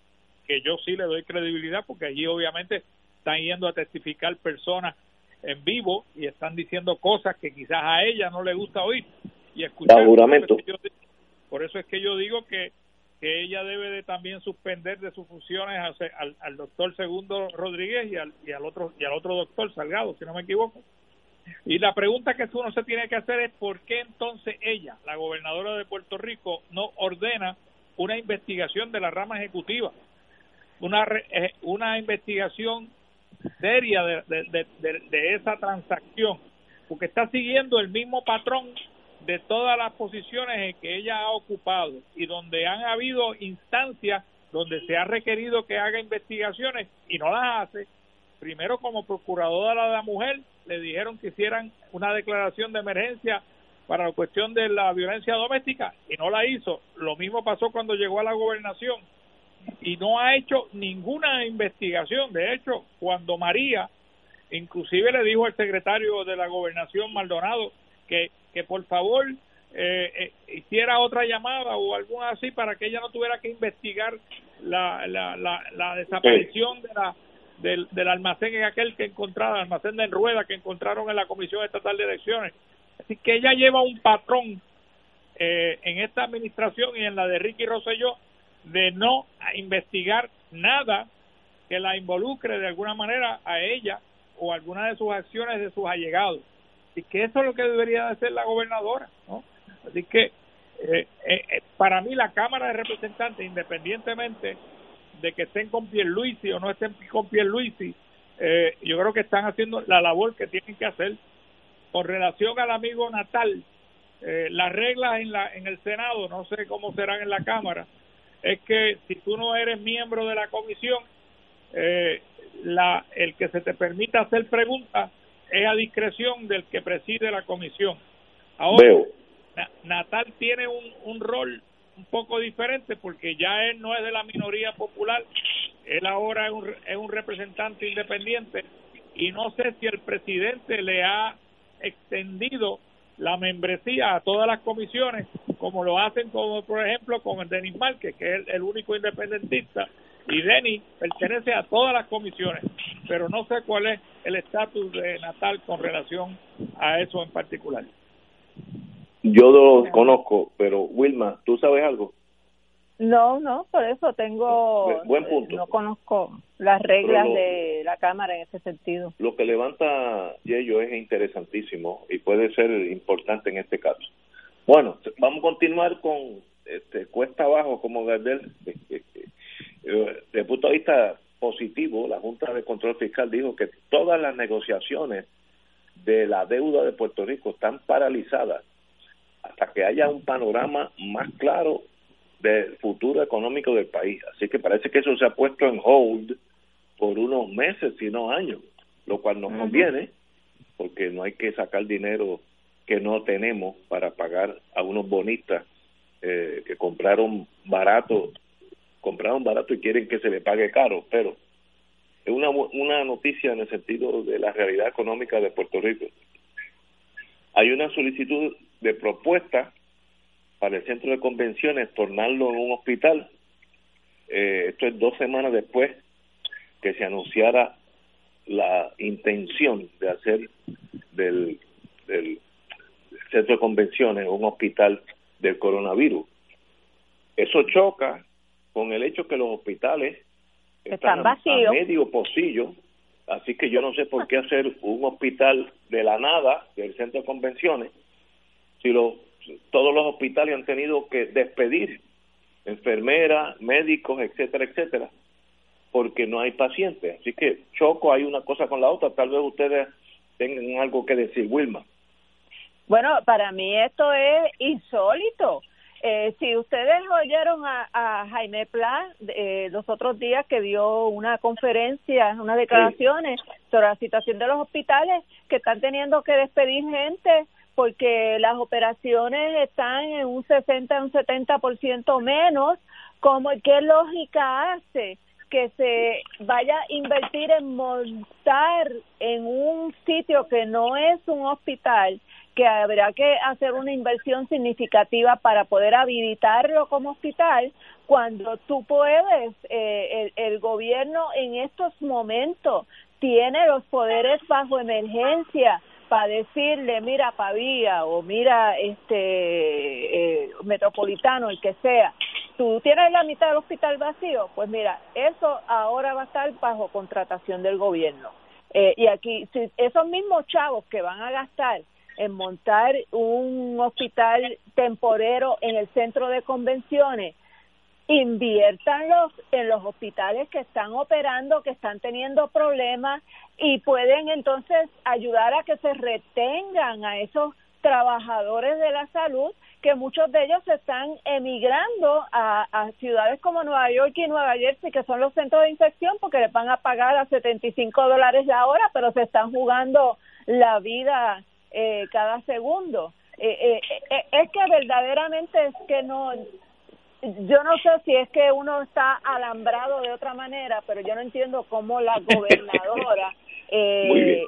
que yo sí le doy credibilidad porque allí obviamente están yendo a testificar personas en vivo y están diciendo cosas que quizás a ella no le gusta oír y escuchar.
juramento.
Por eso es que yo digo que, que ella debe de también suspender de sus funciones al, al doctor Segundo Rodríguez y al, y al otro y al otro doctor Salgado, si no me equivoco. Y la pregunta que uno se tiene que hacer es por qué entonces ella, la gobernadora de Puerto Rico, no ordena una investigación de la rama ejecutiva, una eh, una investigación seria de, de, de, de, esa transacción, porque está siguiendo el mismo patrón de todas las posiciones en que ella ha ocupado y donde han habido instancias donde se ha requerido que haga investigaciones y no las hace. Primero como procuradora de la mujer le dijeron que hicieran una declaración de emergencia para la cuestión de la violencia doméstica y no la hizo. Lo mismo pasó cuando llegó a la gobernación y no ha hecho ninguna investigación. De hecho, cuando María, inclusive le dijo al secretario de la gobernación Maldonado que, que por favor eh, eh, hiciera otra llamada o alguna así para que ella no tuviera que investigar la, la, la, la desaparición de la del, del almacén en aquel que encontraron, almacén de rueda que encontraron en la Comisión Estatal de Elecciones. Así que ella lleva un patrón eh, en esta administración y en la de Ricky Rosselló de no investigar nada que la involucre de alguna manera a ella o alguna de sus acciones de sus allegados. Y que eso es lo que debería de hacer la gobernadora. ¿no? Así que eh, eh, para mí la Cámara de Representantes, independientemente de que estén con Pierluisi o no estén con Pierluisi, eh, yo creo que están haciendo la labor que tienen que hacer. Con relación al amigo Natal, eh, las reglas en, la, en el Senado, no sé cómo serán en la Cámara, es que si tú no eres miembro de la comisión, eh, la, el que se te permita hacer preguntas es a discreción del que preside la comisión. Ahora, Natal tiene un, un rol un poco diferente porque ya él no es de la minoría popular, él ahora es un, es un representante independiente y no sé si el presidente le ha extendido la membresía a todas las comisiones, como lo hacen como por ejemplo con el Denis Márquez, que es el, único independentista, y Denis pertenece a todas las comisiones, pero no sé cuál es el estatus de Natal con relación a eso en particular.
Yo lo conozco, pero Wilma, ¿tú sabes algo?
No, no, por eso tengo.
Buen punto.
No conozco las reglas de la Cámara en ese sentido.
Lo que levanta Yello es interesantísimo y puede ser importante en este caso. Bueno, vamos a continuar con este, cuesta abajo, como Gardel. Desde el punto de vista positivo, la Junta de Control Fiscal dijo que todas las negociaciones de la deuda de Puerto Rico están paralizadas hasta que haya un panorama más claro del futuro económico del país. Así que parece que eso se ha puesto en hold por unos meses, si no años, lo cual nos conviene porque no hay que sacar dinero que no tenemos para pagar a unos bonistas eh, que compraron barato, compraron barato y quieren que se le pague caro, pero es una, una noticia en el sentido de la realidad económica de Puerto Rico. Hay una solicitud de propuesta para el centro de convenciones tornarlo en un hospital. Eh, esto es dos semanas después que se anunciara la intención de hacer del, del centro de convenciones un hospital del coronavirus. Eso choca con el hecho que los hospitales
están, vacíos.
a medio pocillo, así que yo no sé por qué hacer un hospital de la nada del centro de convenciones si lo todos los hospitales han tenido que despedir enfermeras, médicos, etcétera, etcétera, porque no hay pacientes. Así que choco, hay una cosa con la otra. Tal vez ustedes tengan algo que decir, Wilma.
Bueno, para mí esto es insólito. Eh, si ustedes oyeron a, Jaime Pla eh, los otros días que dio una conferencia, unas declaraciones sobre la situación de los hospitales que están teniendo que despedir gente porque las operaciones están en un 60, un 70% menos, como qué lógica hace que se vaya a invertir en montar en un sitio que no es un hospital, que habrá que hacer una inversión significativa para poder habilitarlo como hospital, cuando tú puedes, eh, el, el gobierno en estos momentos tiene los poderes bajo emergencia para decirle, mira Pavía o mira este eh, Metropolitano, el que sea, tú tienes la mitad del hospital vacío, pues mira, eso ahora va a estar bajo contratación del gobierno. Eh, y aquí, si esos mismos chavos que van a gastar en montar un hospital temporero en el centro de convenciones, inviértanlos en los hospitales que están operando, que están teniendo problemas y pueden entonces ayudar a que se retengan a esos trabajadores de la salud que muchos de ellos están emigrando a, ciudades como Nueva York y Nueva Jersey, que son los centros de infección, porque les van a pagar a 75 dólares la hora, pero se están jugando la vida eh, cada segundo. Eh, eh, eh es que verdaderamente es que no yo no sé si es que uno está alambrado de otra manera, pero yo no entiendo cómo la gobernadora eh,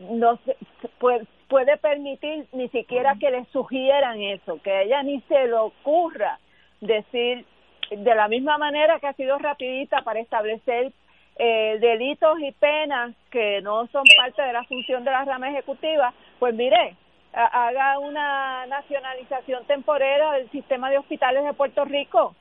no se, puede, puede permitir ni siquiera que le sugieran eso, que a ella ni se le ocurra decir de la misma manera que ha sido rapidita para establecer eh, delitos y penas que no son parte de la función de la rama ejecutiva, pues mire, haga una nacionalización temporera del sistema de hospitales de Puerto Rico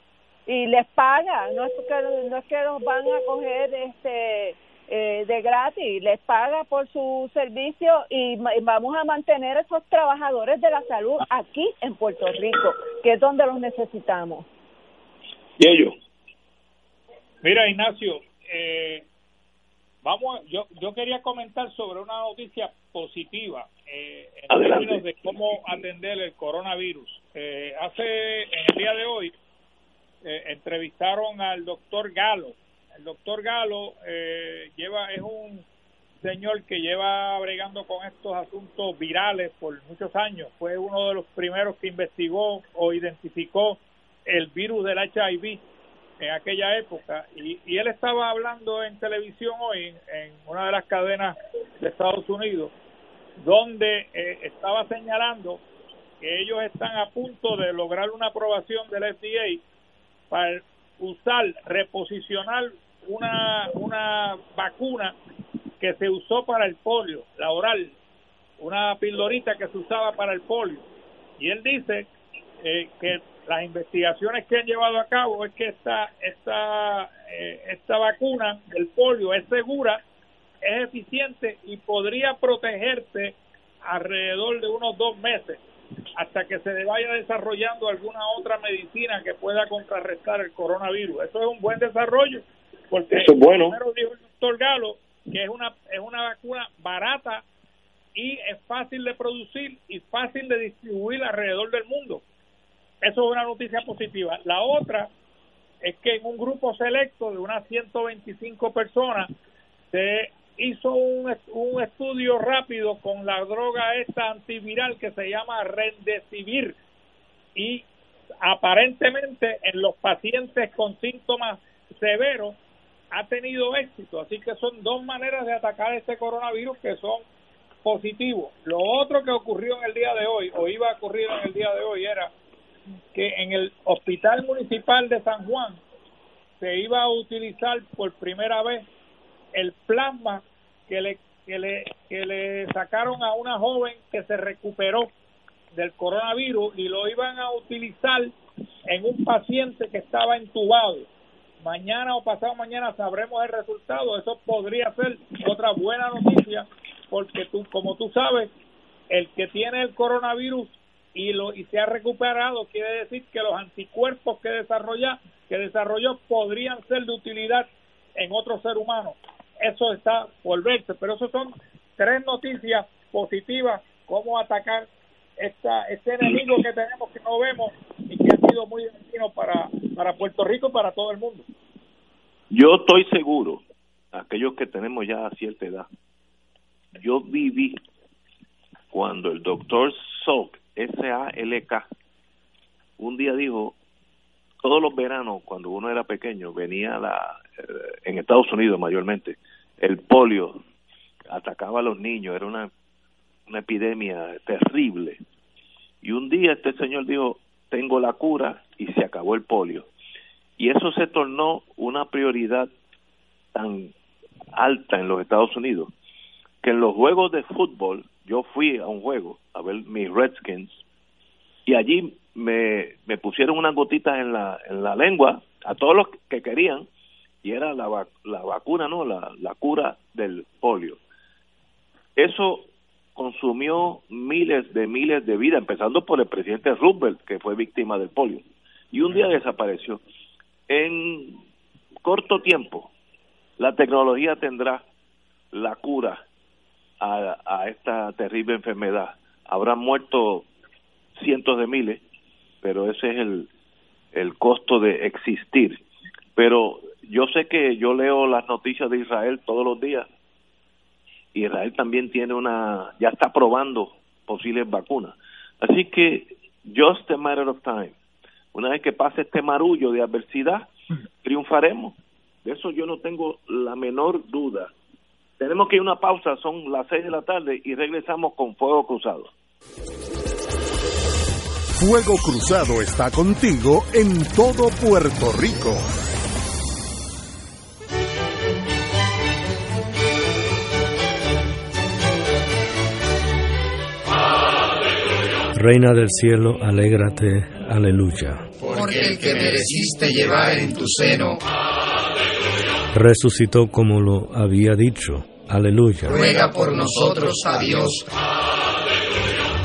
y les paga, no es que no es que los van a coger este eh, de gratis, les paga por su servicio y vamos a mantener esos trabajadores de la salud aquí en Puerto Rico, que es donde los necesitamos.
Y ellos.
Mira, Ignacio, eh, vamos, yo yo quería comentar sobre una noticia positiva eh, en términos de cómo atender el coronavirus. Eh, hace, en el día de hoy, eh, entrevistaron al doctor Galo. El doctor Galo eh, lleva es un señor que lleva bregando con estos asuntos virales por muchos años. Fue uno de los primeros que investigó o identificó el virus del HIV en aquella época y, y él estaba hablando en televisión hoy en una de las cadenas de Estados Unidos donde eh, estaba señalando que ellos están a punto de lograr una aprobación del FDA para usar, reposicionar una, una vacuna que se usó para el polio, la oral, una pildorita que se usaba para el polio. Y él dice eh, que las investigaciones que han llevado a cabo es que esta, esta, eh, esta vacuna del polio es segura, es eficiente y podría protegerte alrededor de unos dos meses hasta que se vaya desarrollando alguna otra medicina que pueda contrarrestar el coronavirus. Eso es un buen desarrollo, porque
bueno.
primero dijo el doctor Galo que es una, es una vacuna barata y es fácil de producir y fácil de distribuir alrededor del mundo. Eso es una noticia positiva. La otra es que en un grupo selecto de unas 125 personas se hizo un, un estudio rápido con la droga esta antiviral que se llama Rendecivir y aparentemente en los pacientes con síntomas severos ha tenido éxito. Así que son dos maneras de atacar este coronavirus que son positivos. Lo otro que ocurrió en el día de hoy, o iba a ocurrir en el día de hoy, era que en el Hospital Municipal de San Juan se iba a utilizar por primera vez el plasma que le, que le, que le sacaron a una joven que se recuperó del coronavirus y lo iban a utilizar en un paciente que estaba entubado. Mañana o pasado mañana sabremos el resultado. Eso podría ser otra buena noticia porque tú, como tú sabes, el que tiene el coronavirus y lo y se ha recuperado quiere decir que los anticuerpos que desarrolla que desarrolló podrían ser de utilidad en otro ser humano. Eso está por verse pero eso son tres noticias positivas cómo atacar esta este enemigo que tenemos que no vemos y que ha sido muy dañino para para Puerto Rico y para todo el mundo.
Yo estoy seguro aquellos que tenemos ya cierta edad yo viví cuando el doctor Salk S-A-L-K, un día dijo, todos los veranos, cuando uno era pequeño, venía la, eh, en Estados Unidos mayormente, el polio atacaba a los niños, era una, una epidemia terrible. Y un día este señor dijo, tengo la cura y se acabó el polio. Y eso se tornó una prioridad tan alta en los Estados Unidos que en los juegos de fútbol yo fui a un juego a ver mis Redskins y allí me, me pusieron unas gotitas en la, en la lengua a todos los que querían y era la, la vacuna, ¿no? La, la cura del polio. Eso consumió miles de miles de vidas, empezando por el presidente Roosevelt, que fue víctima del polio, y un día desapareció. En corto tiempo, la tecnología tendrá la cura a, a esta terrible enfermedad. Habrán muerto cientos de miles, pero ese es el, el costo de existir. Pero yo sé que yo leo las noticias de Israel todos los días. Israel también tiene una, ya está probando posibles vacunas. Así que, just a matter of time. Una vez que pase este marullo de adversidad, triunfaremos. De eso yo no tengo la menor duda. Tenemos que ir a una pausa, son las seis de la tarde y regresamos con Fuego Cruzado.
Fuego Cruzado está contigo en todo Puerto Rico.
Reina del cielo, alégrate, aleluya.
Porque el que mereciste llevar en tu seno,
Resucitó como lo había dicho, aleluya.
ruega por nosotros a Dios,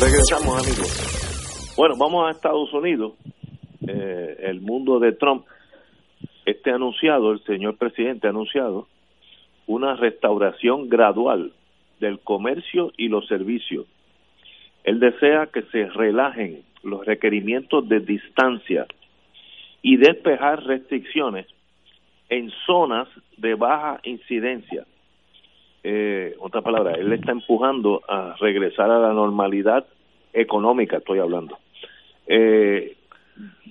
Regresamos, amigos. Bueno, vamos a Estados Unidos. Eh, el mundo de Trump. Este anunciado, el señor presidente ha anunciado una restauración gradual del comercio y los servicios. Él desea que se relajen los requerimientos de distancia y despejar restricciones en zonas de baja incidencia. Eh, otra palabra, él está empujando a regresar a la normalidad económica, estoy hablando. Eh,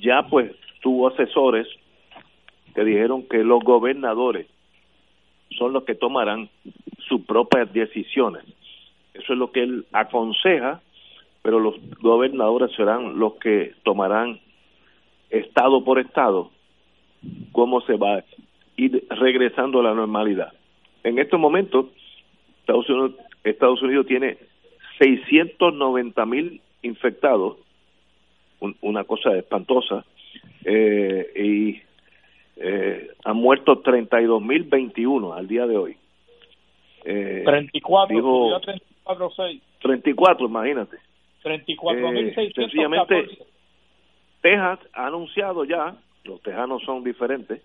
ya pues tuvo asesores que dijeron que los gobernadores son los que tomarán sus propias decisiones. Eso es lo que él aconseja, pero los gobernadores serán los que tomarán estado por estado cómo se va a ir regresando a la normalidad. En estos momentos, Estados Unidos, Estados Unidos tiene 690 mil infectados, una cosa espantosa, eh, y eh, han muerto 32 mil 21 al día de hoy.
Eh, 34,
dijo,
34, 6.
34, imagínate.
34 mil
Eh, sencillamente, Texas ha anunciado ya, los tejanos son diferentes,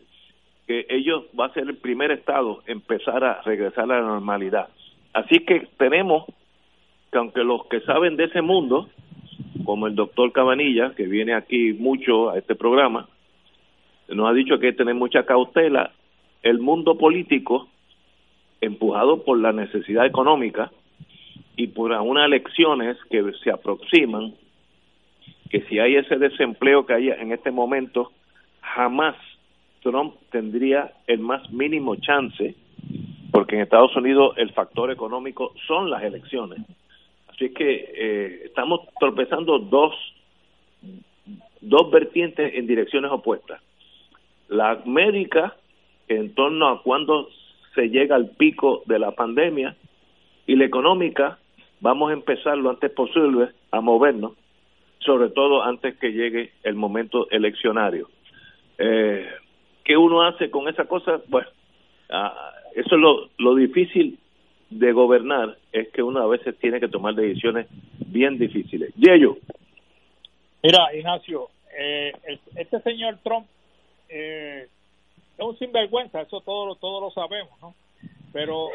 que ellos va a ser el primer estado empezar a regresar a la normalidad. Así que tenemos que aunque los que saben de ese mundo, como el doctor Cabanilla, que viene aquí mucho a este programa, nos ha dicho que hay que tener mucha cautela, el mundo político, empujado por la necesidad económica y por unas elecciones que se aproximan, que si hay ese desempleo que hay en este momento, jamás Trump tendría el más mínimo chance, porque en Estados Unidos el factor económico son las elecciones. Así que eh, estamos tropezando dos, dos vertientes en direcciones opuestas. La médica, en torno a cuándo se llega al pico de la pandemia, y la económica, vamos a empezar lo antes posible a movernos, sobre todo antes que llegue el momento eleccionario. Eh, ¿Qué uno hace con esa cosa? Bueno, ah, eso es lo, lo difícil de gobernar, es que uno a veces tiene que tomar decisiones bien difíciles. Yello.
Mira, Ignacio, eh, este señor Trump eh, es un sinvergüenza, eso todos todos lo sabemos, ¿no? Pero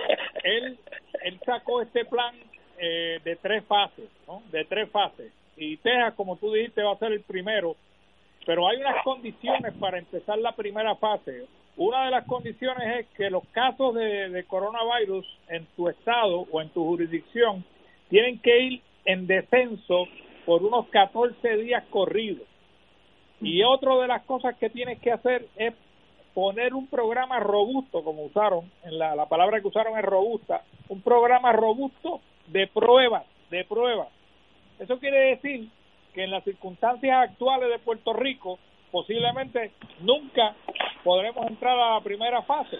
él él sacó este plan eh, de tres fases, ¿no? De tres fases. Y Texas, como tú dijiste, va a ser el primero. Pero hay unas condiciones para empezar la primera fase. Una de las condiciones es que los casos de, de coronavirus en tu estado o en tu jurisdicción tienen que ir en descenso por unos 14 días corridos. Y otra de las cosas que tienes que hacer es poner un programa robusto, como usaron, en la, la palabra que usaron es robusta, un programa robusto de pruebas, de pruebas. Eso quiere decir que en las circunstancias actuales de Puerto Rico, posiblemente nunca podremos entrar a la primera fase.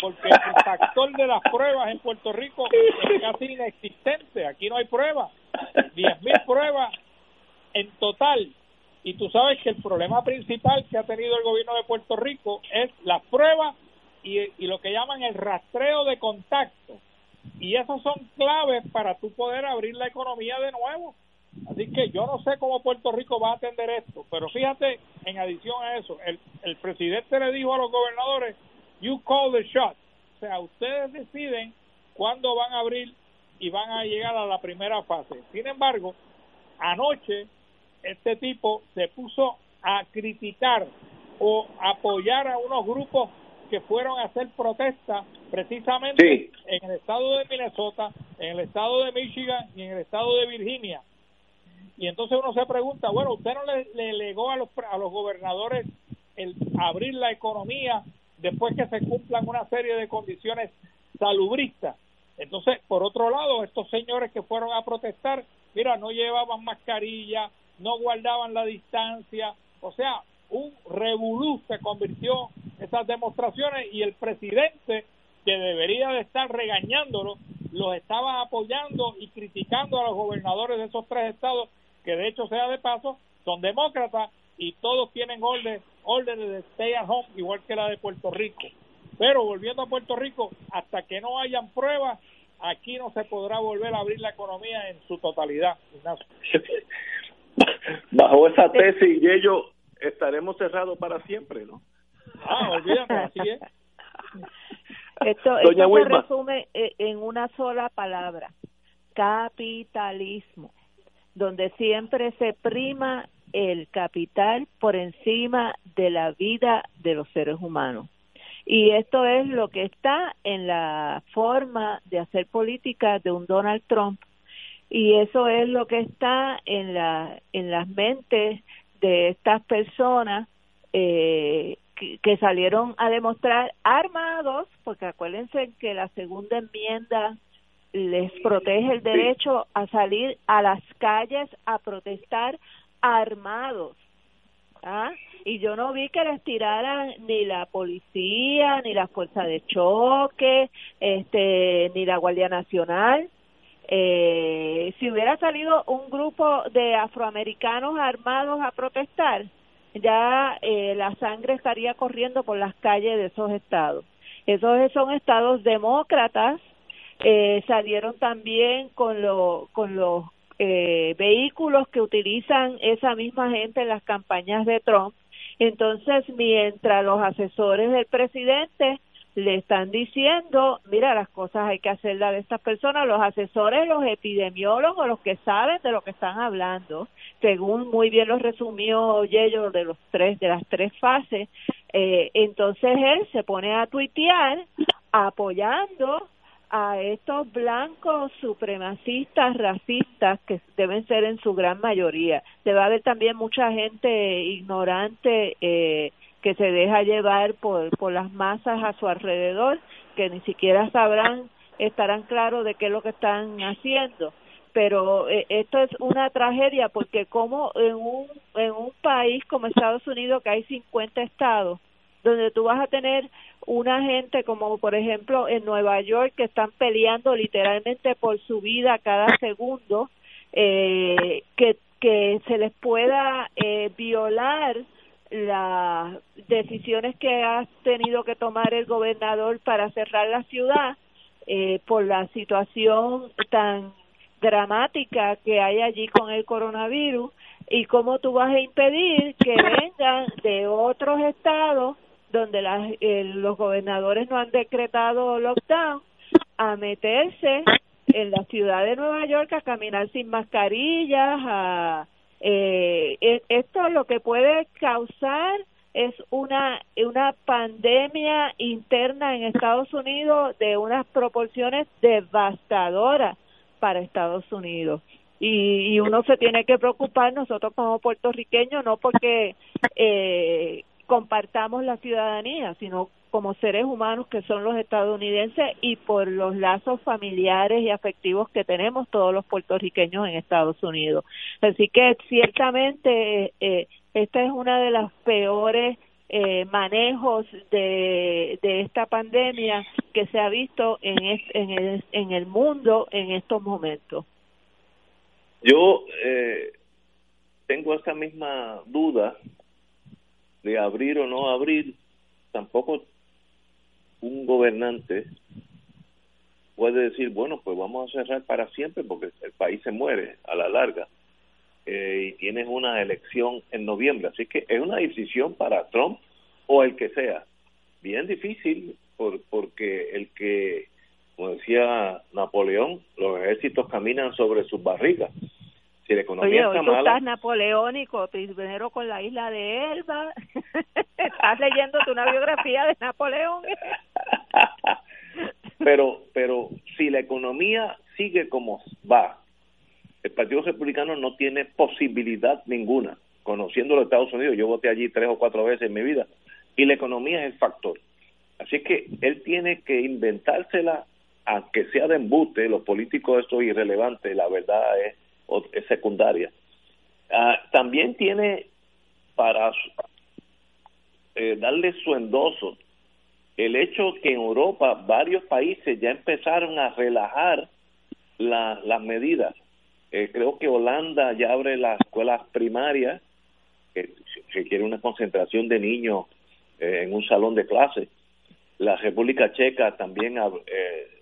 porque el factor de las pruebas en Puerto Rico es casi inexistente. Aquí no hay pruebas. 10.000 pruebas en total. Y tú sabes que el problema principal que ha tenido el gobierno de Puerto Rico es las pruebas y, y lo que llaman el rastreo de contacto. Y esos son claves para tú poder abrir la economía de nuevo. Así que yo no sé cómo Puerto Rico va a atender esto, pero fíjate, en adición a eso, el, el presidente le dijo a los gobernadores, you call the shot. O sea, ustedes deciden cuándo van a abrir y van a llegar a la primera fase. Sin embargo, anoche este tipo se puso a criticar o apoyar a unos grupos que fueron a hacer protesta precisamente en el estado de Minnesota, en el estado de Michigan y en el estado de Virginia. Y entonces uno se pregunta, bueno, usted no le, le legó a los, a los gobernadores el abrir la economía después que se cumplan una serie de condiciones salubristas. Entonces, por otro lado, estos señores que fueron a protestar, mira, no llevaban mascarilla, no guardaban la distancia, o sea, un revolú se convirtió esas demostraciones y el presidente que debería de estar regañándolo los estaba apoyando y criticando a los gobernadores de esos tres estados que de hecho sea de paso son demócratas y todos tienen orden, órdenes de stay at home igual que la de Puerto Rico. Pero volviendo a Puerto Rico hasta que no hayan pruebas aquí no se podrá volver a abrir la economía en su totalidad
bajo esa tesis y ellos estaremos cerrados para siempre no
Ah, olvídate, así es.
Esto, esto se resume en una sola palabra, capitalismo, donde siempre se prima el capital por encima de la vida de los seres humanos. Y esto es lo que está en la forma de hacer política de un Donald Trump. Y eso es lo que está en, la, en las mentes de estas personas eh, que, salieron a demostrar armados, porque acuérdense que la segunda enmienda les protege el derecho a salir a las calles a protestar armados. ¿ah? Y yo no vi que les tiraran ni la policía, ni la fuerza de choque, este, ni la Guardia Nacional. Eh, si hubiera salido un grupo de afroamericanos armados a protestar, ya eh, la sangre estaría corriendo por las calles de esos estados. Esos son estados demócratas, eh, salieron también con, lo, con los eh, vehículos que utilizan esa misma gente en las campañas de Trump. Entonces, mientras los asesores del presidente le están diciendo, mira, las cosas hay que hacerlas de estas personas, los asesores, los epidemiólogos, los que saben de lo que están hablando, según muy bien lo resumió Yello de los tres, de las tres fases, eh, entonces él se pone a tuitear apoyando a estos blancos supremacistas racistas que deben ser en su gran mayoría. Debe haber también mucha gente ignorante eh, que se deja llevar por, por las masas a su alrededor, que ni siquiera sabrán, estarán claros de qué es lo que están haciendo. Pero eh, esto es una tragedia porque como en un, en un país como Estados Unidos, que hay 50 estados, donde tú vas a tener una gente como por ejemplo en Nueva York que están peleando literalmente por su vida cada segundo, eh, que, que se les pueda eh, violar las decisiones que ha tenido que tomar el gobernador para cerrar la ciudad eh, por la situación tan dramática que hay allí con el coronavirus y cómo tú vas a impedir que vengan de otros estados donde las, eh, los gobernadores no han decretado lockdown a meterse en la ciudad de Nueva York a caminar sin mascarillas, a eh, e, esto lo que puede causar es una una pandemia interna en Estados Unidos de unas proporciones devastadoras para Estados Unidos. Y, y uno se tiene que preocupar nosotros como puertorriqueños no porque eh, compartamos la ciudadanía sino como seres humanos que son los estadounidenses y por los lazos familiares y afectivos que tenemos todos los puertorriqueños en Estados Unidos. Así que ciertamente eh, esta es una de las peores eh, manejos de, de esta pandemia que se ha visto en, en, el, en el mundo en estos momentos.
Yo eh, tengo esa misma duda de abrir o no abrir. Tampoco un gobernante puede decir, bueno, pues vamos a cerrar para siempre porque el país se muere a la larga eh, y tienes una elección en noviembre. Así que es una decisión para Trump o el que sea. Bien difícil por, porque el que, como decía Napoleón, los ejércitos caminan sobre sus barrigas. Si la economía
Oye,
está
hoy tú
mala,
estás napoleónico, primero con la isla de Elba. estás leyéndote una biografía de Napoleón.
pero pero si la economía sigue como va el Partido Republicano no tiene posibilidad ninguna conociendo los Estados Unidos yo voté allí tres o cuatro veces en mi vida y la economía es el factor así que él tiene que inventársela aunque sea de embuste los políticos esto es irrelevante la verdad es, es secundaria Ah, también tiene para eh, darle su endoso el hecho que en Europa varios países ya empezaron a relajar la- las medidas. Eh, creo que Holanda ya abre las escuelas primarias, que requiere una concentración de niños eh, en un salón de clase. La República Checa también ab- eh,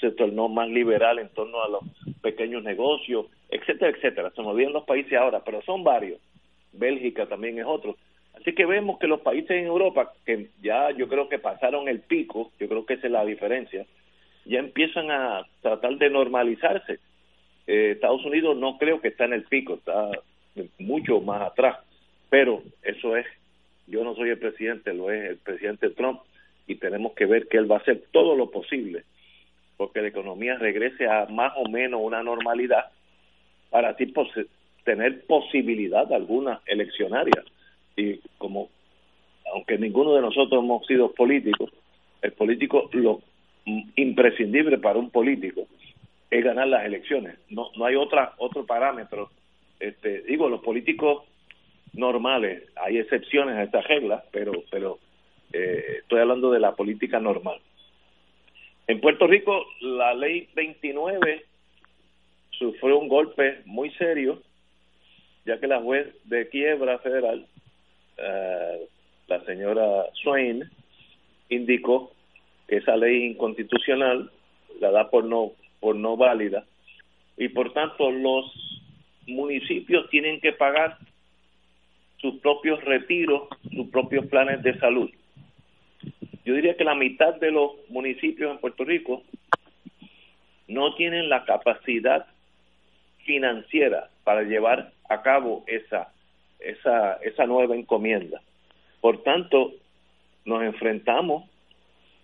se tornó más liberal en torno a los pequeños negocios, etcétera, etcétera. Se me olvidan los países ahora, pero son varios. Bélgica también es otro. Así que vemos que los países en Europa, que ya yo creo que pasaron el pico, yo creo que esa es la diferencia, ya empiezan a tratar de normalizarse. Eh, Estados Unidos no creo que está en el pico, está mucho más atrás, pero eso es, yo no soy el presidente, lo es el presidente Trump y tenemos que ver que él va a hacer todo lo posible porque la economía regrese a más o menos una normalidad para así pose- tener posibilidad alguna eleccionaria. Y como aunque ninguno de nosotros hemos sido políticos el político lo imprescindible para un político es ganar las elecciones. No no hay otra otro parámetro. Este digo los políticos normales hay excepciones a esta regla pero pero eh, estoy hablando de la política normal en Puerto Rico la ley 29 sufrió un golpe muy serio ya que la juez de quiebra federal eh, la señora Swain indicó que esa ley inconstitucional la da por no por no válida y por tanto los municipios tienen que pagar sus propios retiros, sus propios planes de salud. Yo diría que la mitad de los municipios en Puerto Rico no tienen la capacidad financiera para llevar a cabo esa esa esa nueva encomienda. Por tanto, nos enfrentamos,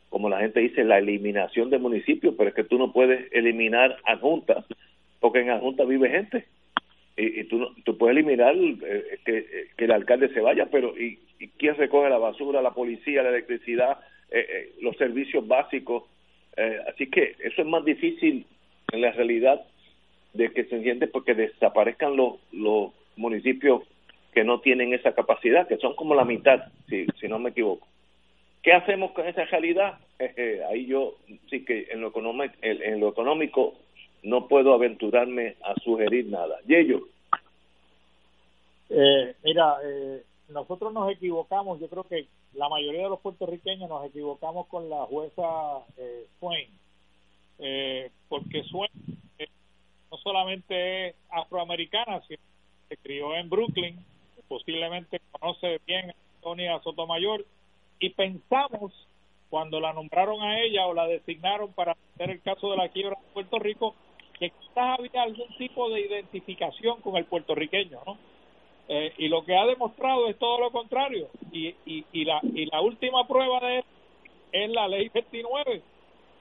como la gente dice, la eliminación de municipios, pero es que tú no puedes eliminar adjuntas, porque en adjuntas vive gente. Y, y tú, no- tú puedes eliminar eh, que, eh, que el alcalde se vaya, pero ¿y, y quién recoge la basura, la policía, la electricidad, eh, eh, los servicios básicos? Eh, así que eso es más difícil en la realidad de que se entiende porque desaparezcan los, los municipios que no tienen esa capacidad, que son como la mitad, si, si no me equivoco. ¿Qué hacemos con esa realidad? Eh, eh, ahí yo sí que en lo, económico, en, lo económico no puedo aventurarme a sugerir nada. Yello,
Eh, mira, eh, nosotros nos equivocamos, yo creo que la mayoría de los puertorriqueños nos equivocamos con la jueza eh, Swain, eh, porque Swain eh, no solamente es afroamericana, sino que se crió en Brooklyn, posiblemente conoce bien a Antonia Sotomayor, y pensamos cuando la nombraron a ella o la designaron para hacer el caso de la quiebra de Puerto Rico, que quizás había algún tipo de identificación con el puertorriqueño, ¿no? Eh, y lo que ha demostrado es todo lo contrario. Y, y, y la y la última prueba de eso es la ley 29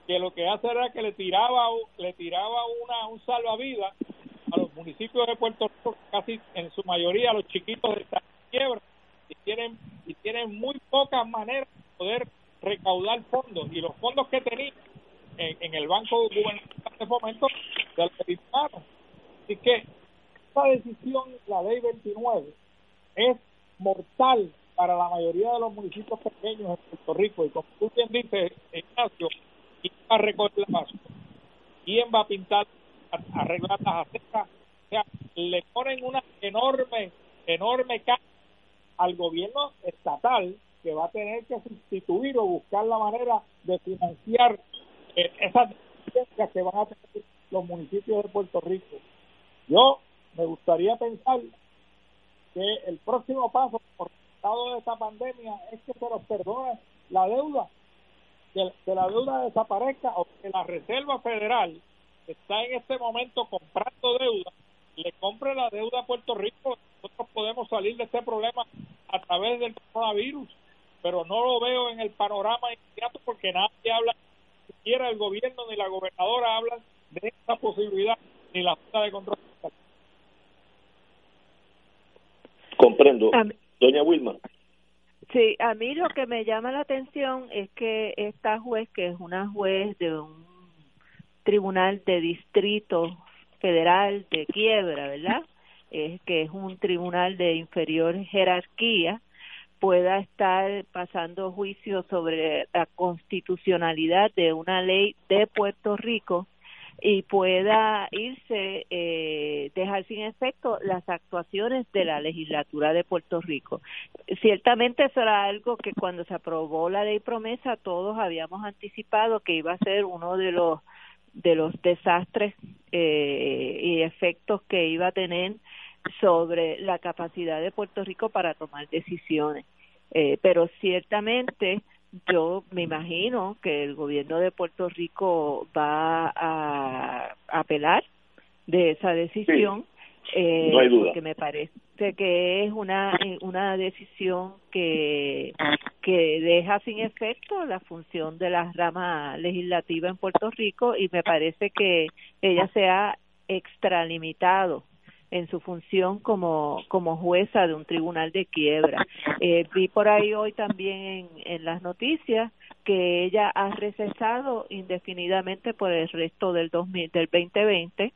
que lo que hace era que le tiraba le tiraba una un salvavidas a los municipios de Puerto Rico casi en su mayoría los chiquitos de esta quiebra y tienen y tienen muy pocas maneras de poder recaudar fondos. Y los fondos que tenían en, el banco gubernamental de fomento se los así que esta decisión, la ley 29, es mortal para la mayoría de los municipios pequeños en Puerto Rico. Y como tú bien dices, Ignacio, ¿quién va a recoger la? ¿Quién va a pintar, a arreglar las aceras? O sea, le ponen una enorme, enorme carga al gobierno estatal que va a tener que sustituir o buscar la manera de financiar eh, esas deficiencias que van a tener los municipios de Puerto Rico. Yo me gustaría pensar que el próximo paso por resultado de esta pandemia es que se nos perdone la deuda, que, que la deuda desaparezca o que la Reserva Federal está en este momento comprando deuda, le compre la deuda a Puerto Rico, nosotros podemos salir de este problema a través del coronavirus, pero no lo veo en el panorama inmediato porque nadie habla, ni siquiera el gobierno ni la gobernadora hablan de esta posibilidad, ni la Junta de Control
Comprendo. Doña Wilma.
Sí, a mí lo que me llama la atención es que esta juez, que es una juez de un tribunal de distrito federal de quiebra, ¿verdad? Es que es un tribunal de inferior jerarquía, pueda estar pasando juicio sobre la constitucionalidad de una ley de Puerto Rico y pueda irse, eh, dejar sin efecto las actuaciones de la legislatura de Puerto Rico. Ciertamente eso era algo que cuando se aprobó la ley promesa todos habíamos anticipado que iba a ser uno de los de los desastres eh, y efectos que iba a tener sobre la capacidad de Puerto Rico para tomar decisiones. Eh, pero ciertamente yo me imagino que el gobierno de Puerto Rico va a apelar de esa decisión eh,
no hay duda.
porque me parece que es una una decisión que que deja sin efecto la función de la rama legislativa en Puerto Rico y me parece que ella se ha extralimitado en su función como, como jueza de un tribunal de quiebra. Eh, vi por ahí hoy también en, las noticias que ella ha recesado indefinidamente por el resto del 2000, del 2020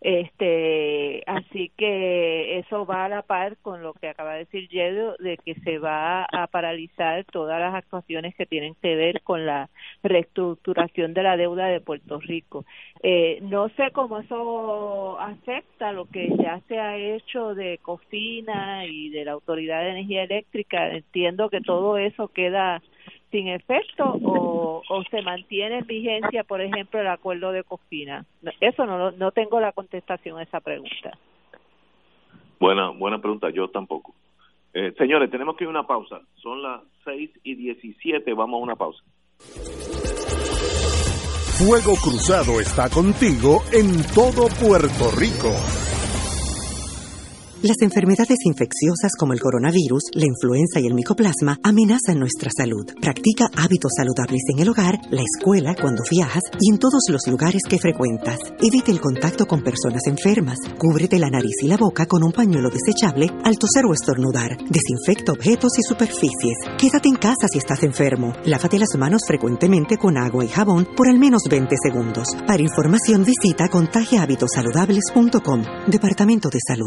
este así que eso va a la par con lo que acaba de decir Yedo de que se va a paralizar todas las actuaciones que tienen que ver con la reestructuración de la deuda de Puerto Rico. Eh, no sé cómo eso afecta lo que ya se ha hecho de Cofina y de la Autoridad de Energía Eléctrica. Entiendo que todo eso queda sin efecto o, o se mantiene en vigencia, por ejemplo, el acuerdo de Cofina? Eso no, no tengo la contestación a esa pregunta.
Buena, buena pregunta, yo tampoco. Eh, señores, tenemos que ir a una pausa. Son las 6 y 17, vamos a una pausa.
Fuego Cruzado está contigo en todo Puerto Rico.
Las enfermedades infecciosas como el coronavirus, la influenza y el micoplasma amenazan nuestra salud. Practica hábitos saludables en el hogar, la escuela, cuando viajas y en todos los lugares que frecuentas. Evite el contacto con personas enfermas. Cúbrete la nariz y la boca con un pañuelo desechable al toser o estornudar. Desinfecta objetos y superficies. Quédate en casa si estás enfermo. Lávate las manos frecuentemente con agua y jabón por al menos 20 segundos. Para información visita contagiahabitosaludables.com. Departamento de Salud.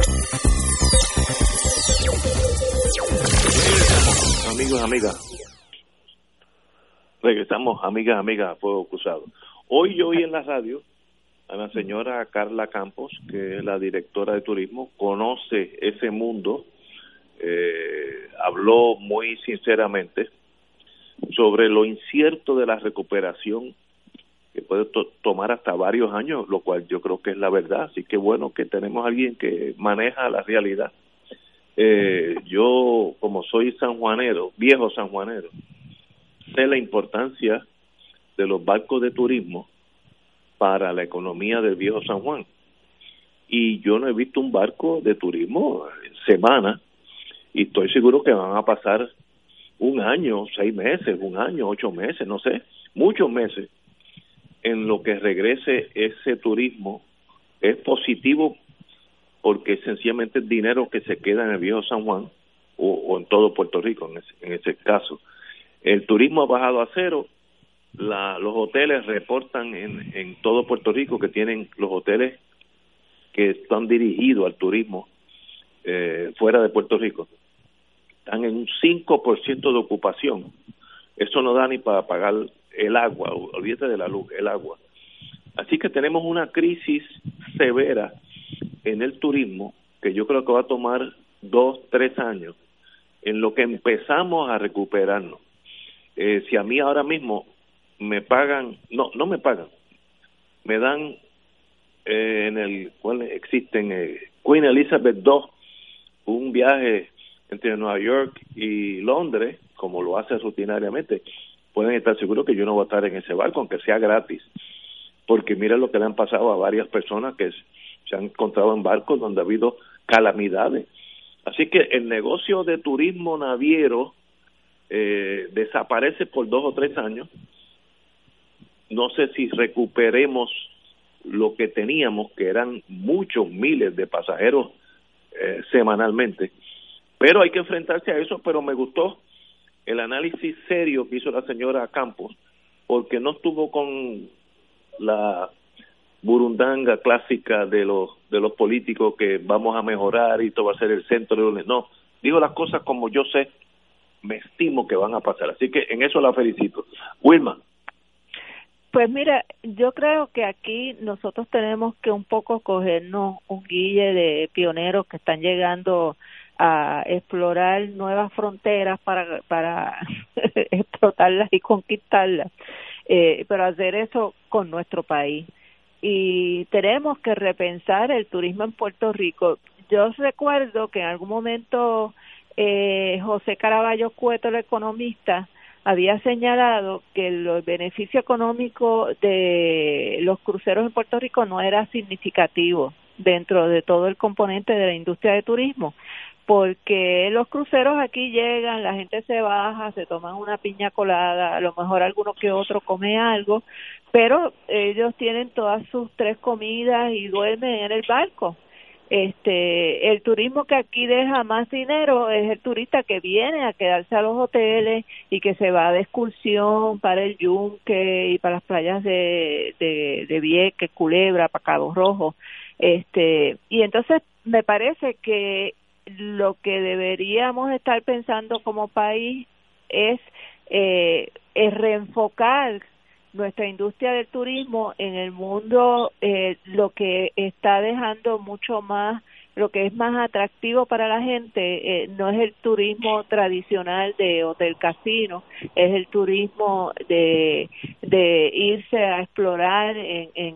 Amigos, amigas, regresamos, amigas, amigas, Fuego Cruzado. Hoy yo oí en la radio a la señora Carla Campos, que es la directora de turismo, conoce ese mundo, eh, habló muy sinceramente sobre lo incierto de la recuperación que puede tomar hasta varios años, lo cual yo creo que es la verdad. Así que bueno que tenemos a alguien que maneja la realidad. Eh, yo, como soy sanjuanero, viejo sanjuanero, sé la importancia de los barcos de turismo para la economía del viejo San Juan. Y yo no he visto un barco de turismo en semana y estoy seguro que van a pasar un año, seis meses, un año, ocho meses, no sé, muchos meses en lo que regrese ese turismo es positivo porque sencillamente es dinero que se queda en el viejo San Juan o, en todo Puerto Rico en ese, caso. El turismo ha bajado a cero, la, los hoteles reportan en, en todo Puerto Rico que tienen los hoteles que están dirigidos al turismo eh, fuera de Puerto Rico, están en un 5% de ocupación. Eso no da ni para pagar el agua, olvídate de la luz, el agua. Así que tenemos una crisis severa en el turismo que yo creo que va a tomar dos, tres años en lo que empezamos a recuperarnos. Eh, si a mí ahora mismo me pagan, no, no me pagan, me dan eh, en el cual existen eh, Queen Elizabeth II un viaje entre Nueva York y Londres, como lo hace rutinariamente, pueden estar seguros que yo no voy a estar en ese barco, aunque sea gratis. Porque mira lo que le han pasado a varias personas que se han encontrado en barcos donde ha habido calamidades. Así que el negocio de turismo naviero eh, desaparece por dos o tres años. No sé si recuperemos lo que teníamos, que eran muchos miles de pasajeros eh, semanalmente. Pero hay que enfrentarse a eso, pero me gustó el análisis serio que hizo la señora Campos, porque no estuvo con la burundanga clásica de los de los políticos que vamos a mejorar y esto va a ser el centro de no digo las cosas como yo sé me estimo que van a pasar así que en eso la felicito. Wilma.
Pues mira, yo creo que aquí nosotros tenemos que un poco cogernos un guille de pioneros que están llegando a explorar nuevas fronteras para, para explotarlas y conquistarlas, eh, pero hacer eso con nuestro país. Y tenemos que repensar el turismo en Puerto Rico. Yo recuerdo que en algún momento eh, José Caraballo Cueto, el economista, había señalado que el beneficio económico de los cruceros en Puerto Rico no era significativo dentro de todo el componente de la industria de turismo, porque los cruceros aquí llegan, la gente se baja, se toman una piña colada, a lo mejor alguno que otro come algo, pero ellos tienen todas sus tres comidas y duermen en el barco. Este, el turismo que aquí deja más dinero es el turista que viene a quedarse a los hoteles y que se va de excursión para el Yunque y para las playas de, de, Vieques, Culebra, para Cabo Rojo. Este, y entonces me parece que lo que deberíamos estar pensando como país es, eh, es reenfocar nuestra industria del turismo en el mundo eh, lo que está dejando mucho más lo que es más atractivo para la gente eh, no es el turismo tradicional de hotel casino, es el turismo de, de irse a explorar en,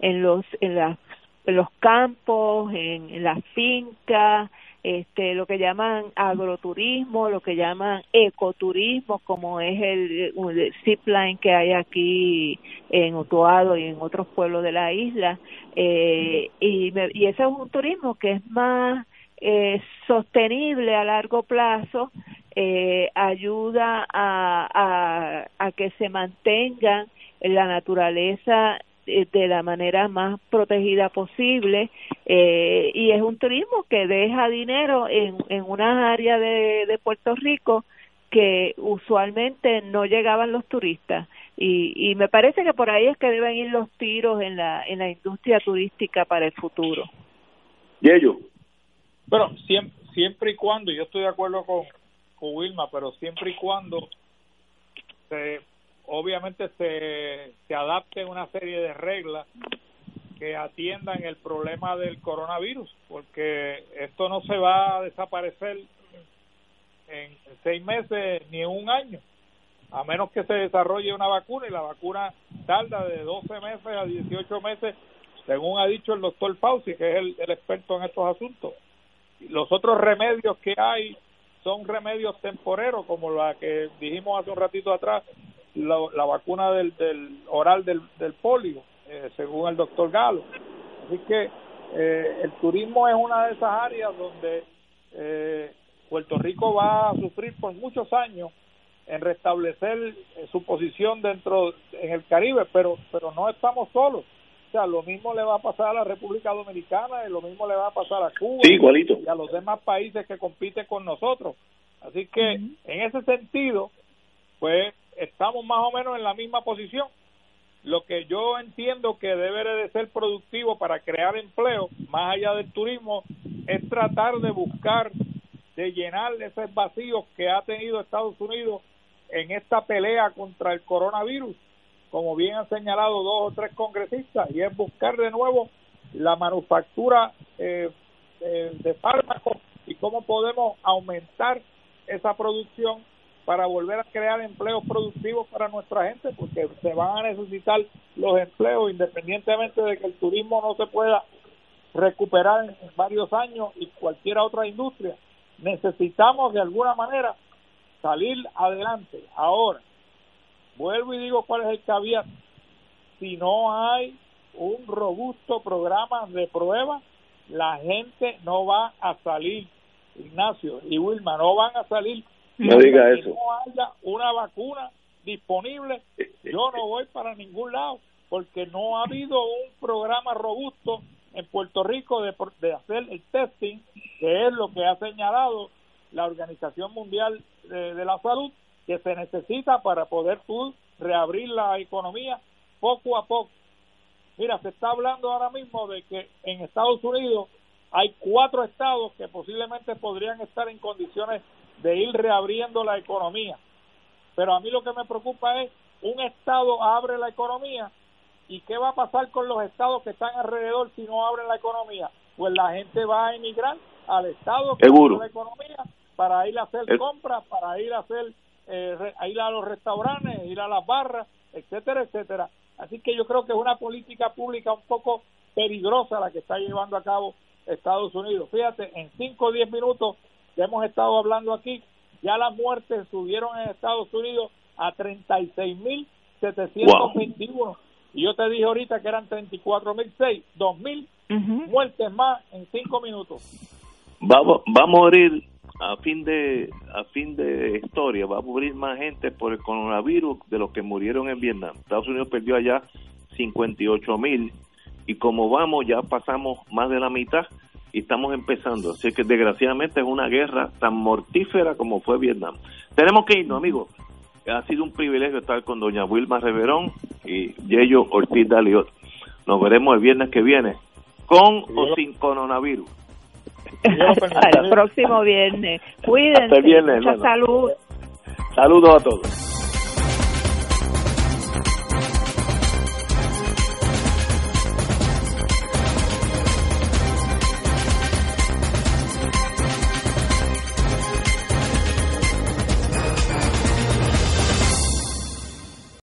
en, los en las en los campos, en las fincas, este, lo que llaman agroturismo, lo que llaman ecoturismo, como es el, el zipline que hay aquí en Utuado y en otros pueblos de la isla. Eh, y, y ese es un turismo que es más eh, sostenible a largo plazo, eh, ayuda a, a, a que se mantengan la naturaleza eh, de la manera más protegida posible eh, y es un turismo que deja dinero en, en unas áreas de, de Puerto Rico que usualmente no llegaban los turistas y, y me parece que por ahí es que deben ir los tiros en la en la industria turística para el futuro.
¿Y ellos?
Bueno, siempre, siempre y cuando, yo estoy de acuerdo con, con Wilma, pero siempre y cuando se obviamente se, se adapten una serie de reglas que atiendan el problema del coronavirus, porque esto no se va a desaparecer en seis meses ni en un año, a menos que se desarrolle una vacuna y la vacuna tarda de 12 meses a 18 meses, según ha dicho el doctor Fauci, que es el, el experto en estos asuntos. Los otros remedios que hay son remedios temporeros, como la que dijimos hace un ratito atrás, la, la vacuna del, del oral del, del polio, eh, según el doctor Galo. Así que eh, el turismo es una de esas áreas donde eh, Puerto Rico va a sufrir por muchos años en restablecer eh, su posición dentro en el Caribe, pero pero no estamos solos. O sea, lo mismo le va a pasar a la República Dominicana y lo mismo le va a pasar a Cuba
Sí, igualito.
y a los demás países que compiten con nosotros. Así que en ese sentido, pues estamos más o menos en la misma posición. Lo que yo entiendo que debe de ser productivo para crear empleo, más allá del turismo, es tratar de buscar, de llenar esos vacíos que ha tenido Estados Unidos en esta pelea contra el coronavirus, como bien han señalado dos o tres congresistas, y es buscar de nuevo la manufactura eh, eh, de fármacos y cómo podemos aumentar esa producción para volver a crear empleos productivos para nuestra gente, porque se van a necesitar los empleos independientemente de que el turismo no se pueda recuperar en varios años y cualquier otra industria. Necesitamos de alguna manera salir adelante. Ahora, vuelvo y digo cuál es el caveat. Si no hay un robusto programa de prueba, la gente no va a salir. Ignacio y Wilma no van a salir
No diga eso.
no haya una vacuna disponible, yo no voy para ningún lado, porque no ha habido un programa robusto en Puerto Rico de, hacer el testing, que es lo que ha señalado la Organización Mundial de, de la Salud, que se necesita para poder tú reabrir la economía poco a poco. Mira, se está hablando ahora mismo de que en Estados Unidos hay cuatro estados que posiblemente podrían estar en condiciones de ir reabriendo la economía. Pero a mí lo que me preocupa es, un estado abre la economía y qué va a pasar con los estados que están alrededor si no abren la economía. Pues la gente va a emigrar al estado que abre la economía para ir a hacer
Es-
compras, para ir a hacer eh, re- a ir a los restaurantes, ir a las barras, etcétera, etcétera. Así que yo creo que es una política pública un poco peligrosa la que está llevando a cabo Estados Unidos. Fíjate, en 5 o 10 minutos que hemos estado hablando aquí, ya las muertes subieron en Estados Unidos a 36.721. Y yo te dije ahorita que eran 34.006, 2.000 muertes más en 5 minutos.
Vamos, va a morir a fin de a fin de historia, va a morir más gente por el coronavirus de los que murieron en Vietnam. Estados Unidos perdió allá 58 mil y como vamos ya pasamos más de la mitad y estamos empezando. Así que desgraciadamente es una guerra tan mortífera como fue Vietnam. Tenemos que irnos, amigos. Ha sido un privilegio estar con doña Wilma Reverón y Yello Ortiz Daliot. Nos veremos el viernes que viene, con o sin coronavirus.
Hasta el próximo viernes. Cuídense.
Hasta el viernes,
Mucha salud.
Saludos a todos.